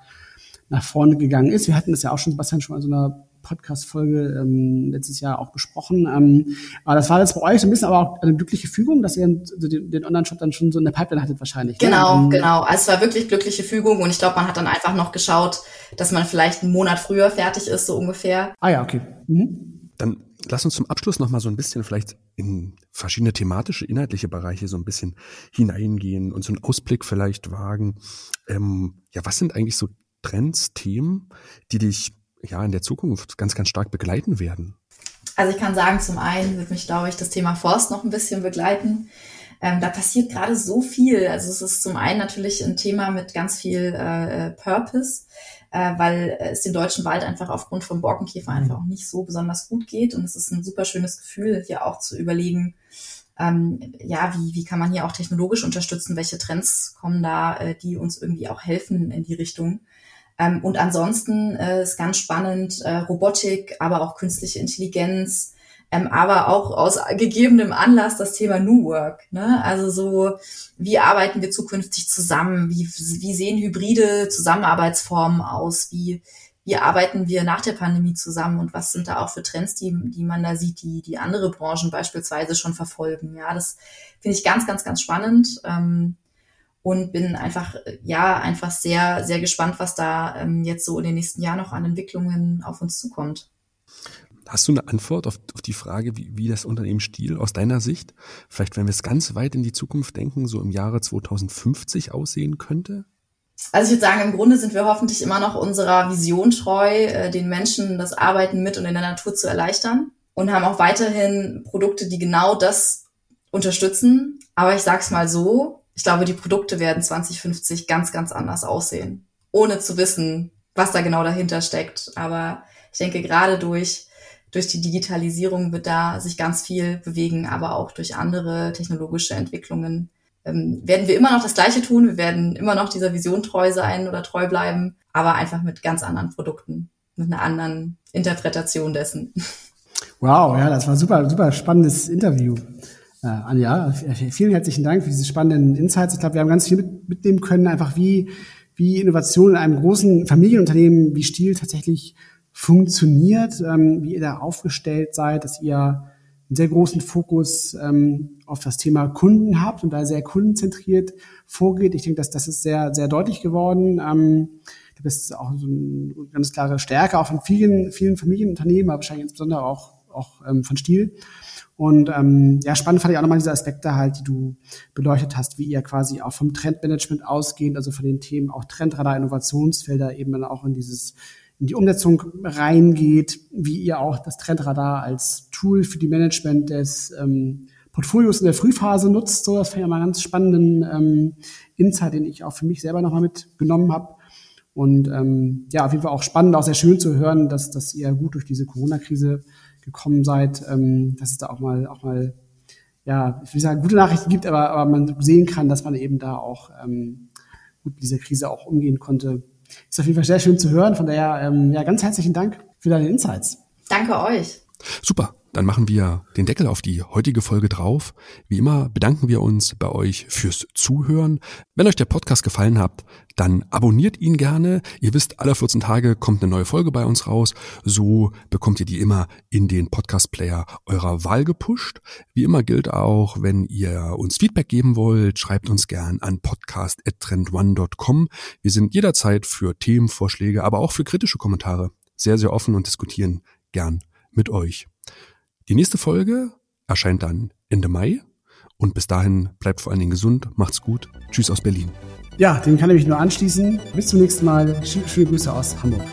S3: nach vorne gegangen ist. Wir hatten das ja auch schon, Sebastian, schon mal so einer Podcast-Folge ähm, letztes Jahr auch besprochen. Ähm, aber das war jetzt bei euch so ein bisschen aber auch eine glückliche Fügung, dass ihr den, den Online-Shop dann schon so in der Pipeline hattet wahrscheinlich.
S4: Ne? Genau, ne? genau. Also es war wirklich glückliche Fügung und ich glaube, man hat dann einfach noch geschaut, dass man vielleicht einen Monat früher fertig ist, so ungefähr.
S3: Ah ja, okay. Mhm.
S2: Dann lass uns zum Abschluss noch mal so ein bisschen vielleicht in verschiedene thematische, inhaltliche Bereiche so ein bisschen hineingehen und so einen Ausblick vielleicht wagen. Ähm, ja, was sind eigentlich so Trends, Themen, die dich ja in der Zukunft ganz, ganz stark begleiten werden?
S4: Also ich kann sagen, zum einen wird mich, glaube ich, das Thema Forst noch ein bisschen begleiten. Ähm, da passiert gerade so viel. Also es ist zum einen natürlich ein Thema mit ganz viel äh, Purpose, äh, weil es dem deutschen Wald einfach aufgrund vom Borkenkäfer mhm. einfach auch nicht so besonders gut geht. Und es ist ein super schönes Gefühl, hier auch zu überlegen, ähm, ja, wie, wie kann man hier auch technologisch unterstützen, welche Trends kommen da, äh, die uns irgendwie auch helfen in die Richtung. Ähm, und ansonsten äh, ist ganz spannend äh, Robotik, aber auch künstliche Intelligenz, ähm, aber auch aus gegebenem Anlass das Thema New Work. Ne? Also so, wie arbeiten wir zukünftig zusammen? Wie, wie sehen hybride Zusammenarbeitsformen aus? Wie, wie arbeiten wir nach der Pandemie zusammen und was sind da auch für Trends, die, die man da sieht, die, die andere Branchen beispielsweise schon verfolgen? Ja, das finde ich ganz, ganz, ganz spannend. Ähm, und bin einfach, ja, einfach sehr, sehr gespannt, was da ähm, jetzt so in den nächsten Jahren noch an Entwicklungen auf uns zukommt.
S2: Hast du eine Antwort auf, auf die Frage, wie, wie das Unternehmen Stil aus deiner Sicht, vielleicht wenn wir es ganz weit in die Zukunft denken, so im Jahre 2050 aussehen könnte?
S4: Also ich würde sagen, im Grunde sind wir hoffentlich immer noch unserer Vision treu, äh, den Menschen das Arbeiten mit und in der Natur zu erleichtern und haben auch weiterhin Produkte, die genau das unterstützen. Aber ich sag's mal so, ich glaube, die Produkte werden 2050 ganz, ganz anders aussehen, ohne zu wissen, was da genau dahinter steckt. Aber ich denke, gerade durch, durch die Digitalisierung wird da sich ganz viel bewegen, aber auch durch andere technologische Entwicklungen ähm, werden wir immer noch das Gleiche tun. Wir werden immer noch dieser Vision treu sein oder treu bleiben, aber einfach mit ganz anderen Produkten, mit einer anderen Interpretation dessen.
S3: Wow, ja, das war super, super spannendes Interview. Äh, Anja, vielen herzlichen Dank für diese spannenden Insights. Ich glaube, wir haben ganz viel mitnehmen können, einfach wie, wie Innovation in einem großen Familienunternehmen wie Stiel tatsächlich funktioniert, ähm, wie ihr da aufgestellt seid, dass ihr einen sehr großen Fokus ähm, auf das Thema Kunden habt und da sehr kundenzentriert vorgeht. Ich denke, dass das ist sehr, sehr deutlich geworden. Ähm, das ist auch so eine ganz klare Stärke auch von vielen, vielen Familienunternehmen, aber wahrscheinlich insbesondere auch, auch von Stiel. Und ähm, ja, spannend fand ich auch nochmal diese Aspekte halt, die du beleuchtet hast, wie ihr quasi auch vom Trendmanagement ausgehend, also von den Themen auch Trendradar, Innovationsfelder eben dann auch in dieses in die Umsetzung reingeht, wie ihr auch das Trendradar als Tool für die Management des ähm, Portfolios in der Frühphase nutzt. So, das fand ich mal ganz spannenden ähm, Insight, den ich auch für mich selber nochmal mitgenommen habe. Und ähm, ja, auf jeden Fall auch spannend, auch sehr schön zu hören, dass, dass ihr gut durch diese Corona-Krise gekommen seid, ähm, dass es da auch mal, auch mal, ja, ich will sagen, gute Nachrichten gibt, aber, aber man sehen kann, dass man eben da auch ähm, gut mit dieser Krise auch umgehen konnte. ist auf jeden Fall sehr schön zu hören. Von daher, ähm, ja, ganz herzlichen Dank für deine Insights.
S4: Danke euch.
S2: Super. Dann machen wir den Deckel auf die heutige Folge drauf. Wie immer bedanken wir uns bei euch fürs Zuhören. Wenn euch der Podcast gefallen hat, dann abonniert ihn gerne. Ihr wisst, alle 14 Tage kommt eine neue Folge bei uns raus. So bekommt ihr die immer in den Podcast-Player eurer Wahl gepusht. Wie immer gilt auch, wenn ihr uns Feedback geben wollt, schreibt uns gern an podcast.trendone.com. Wir sind jederzeit für Themenvorschläge, aber auch für kritische Kommentare sehr, sehr offen und diskutieren gern mit euch. Die nächste Folge erscheint dann Ende Mai. Und bis dahin bleibt vor allen Dingen gesund, macht's gut. Tschüss aus Berlin.
S3: Ja, dem kann ich mich nur anschließen. Bis zum nächsten Mal. Schöne Grüße aus Hamburg.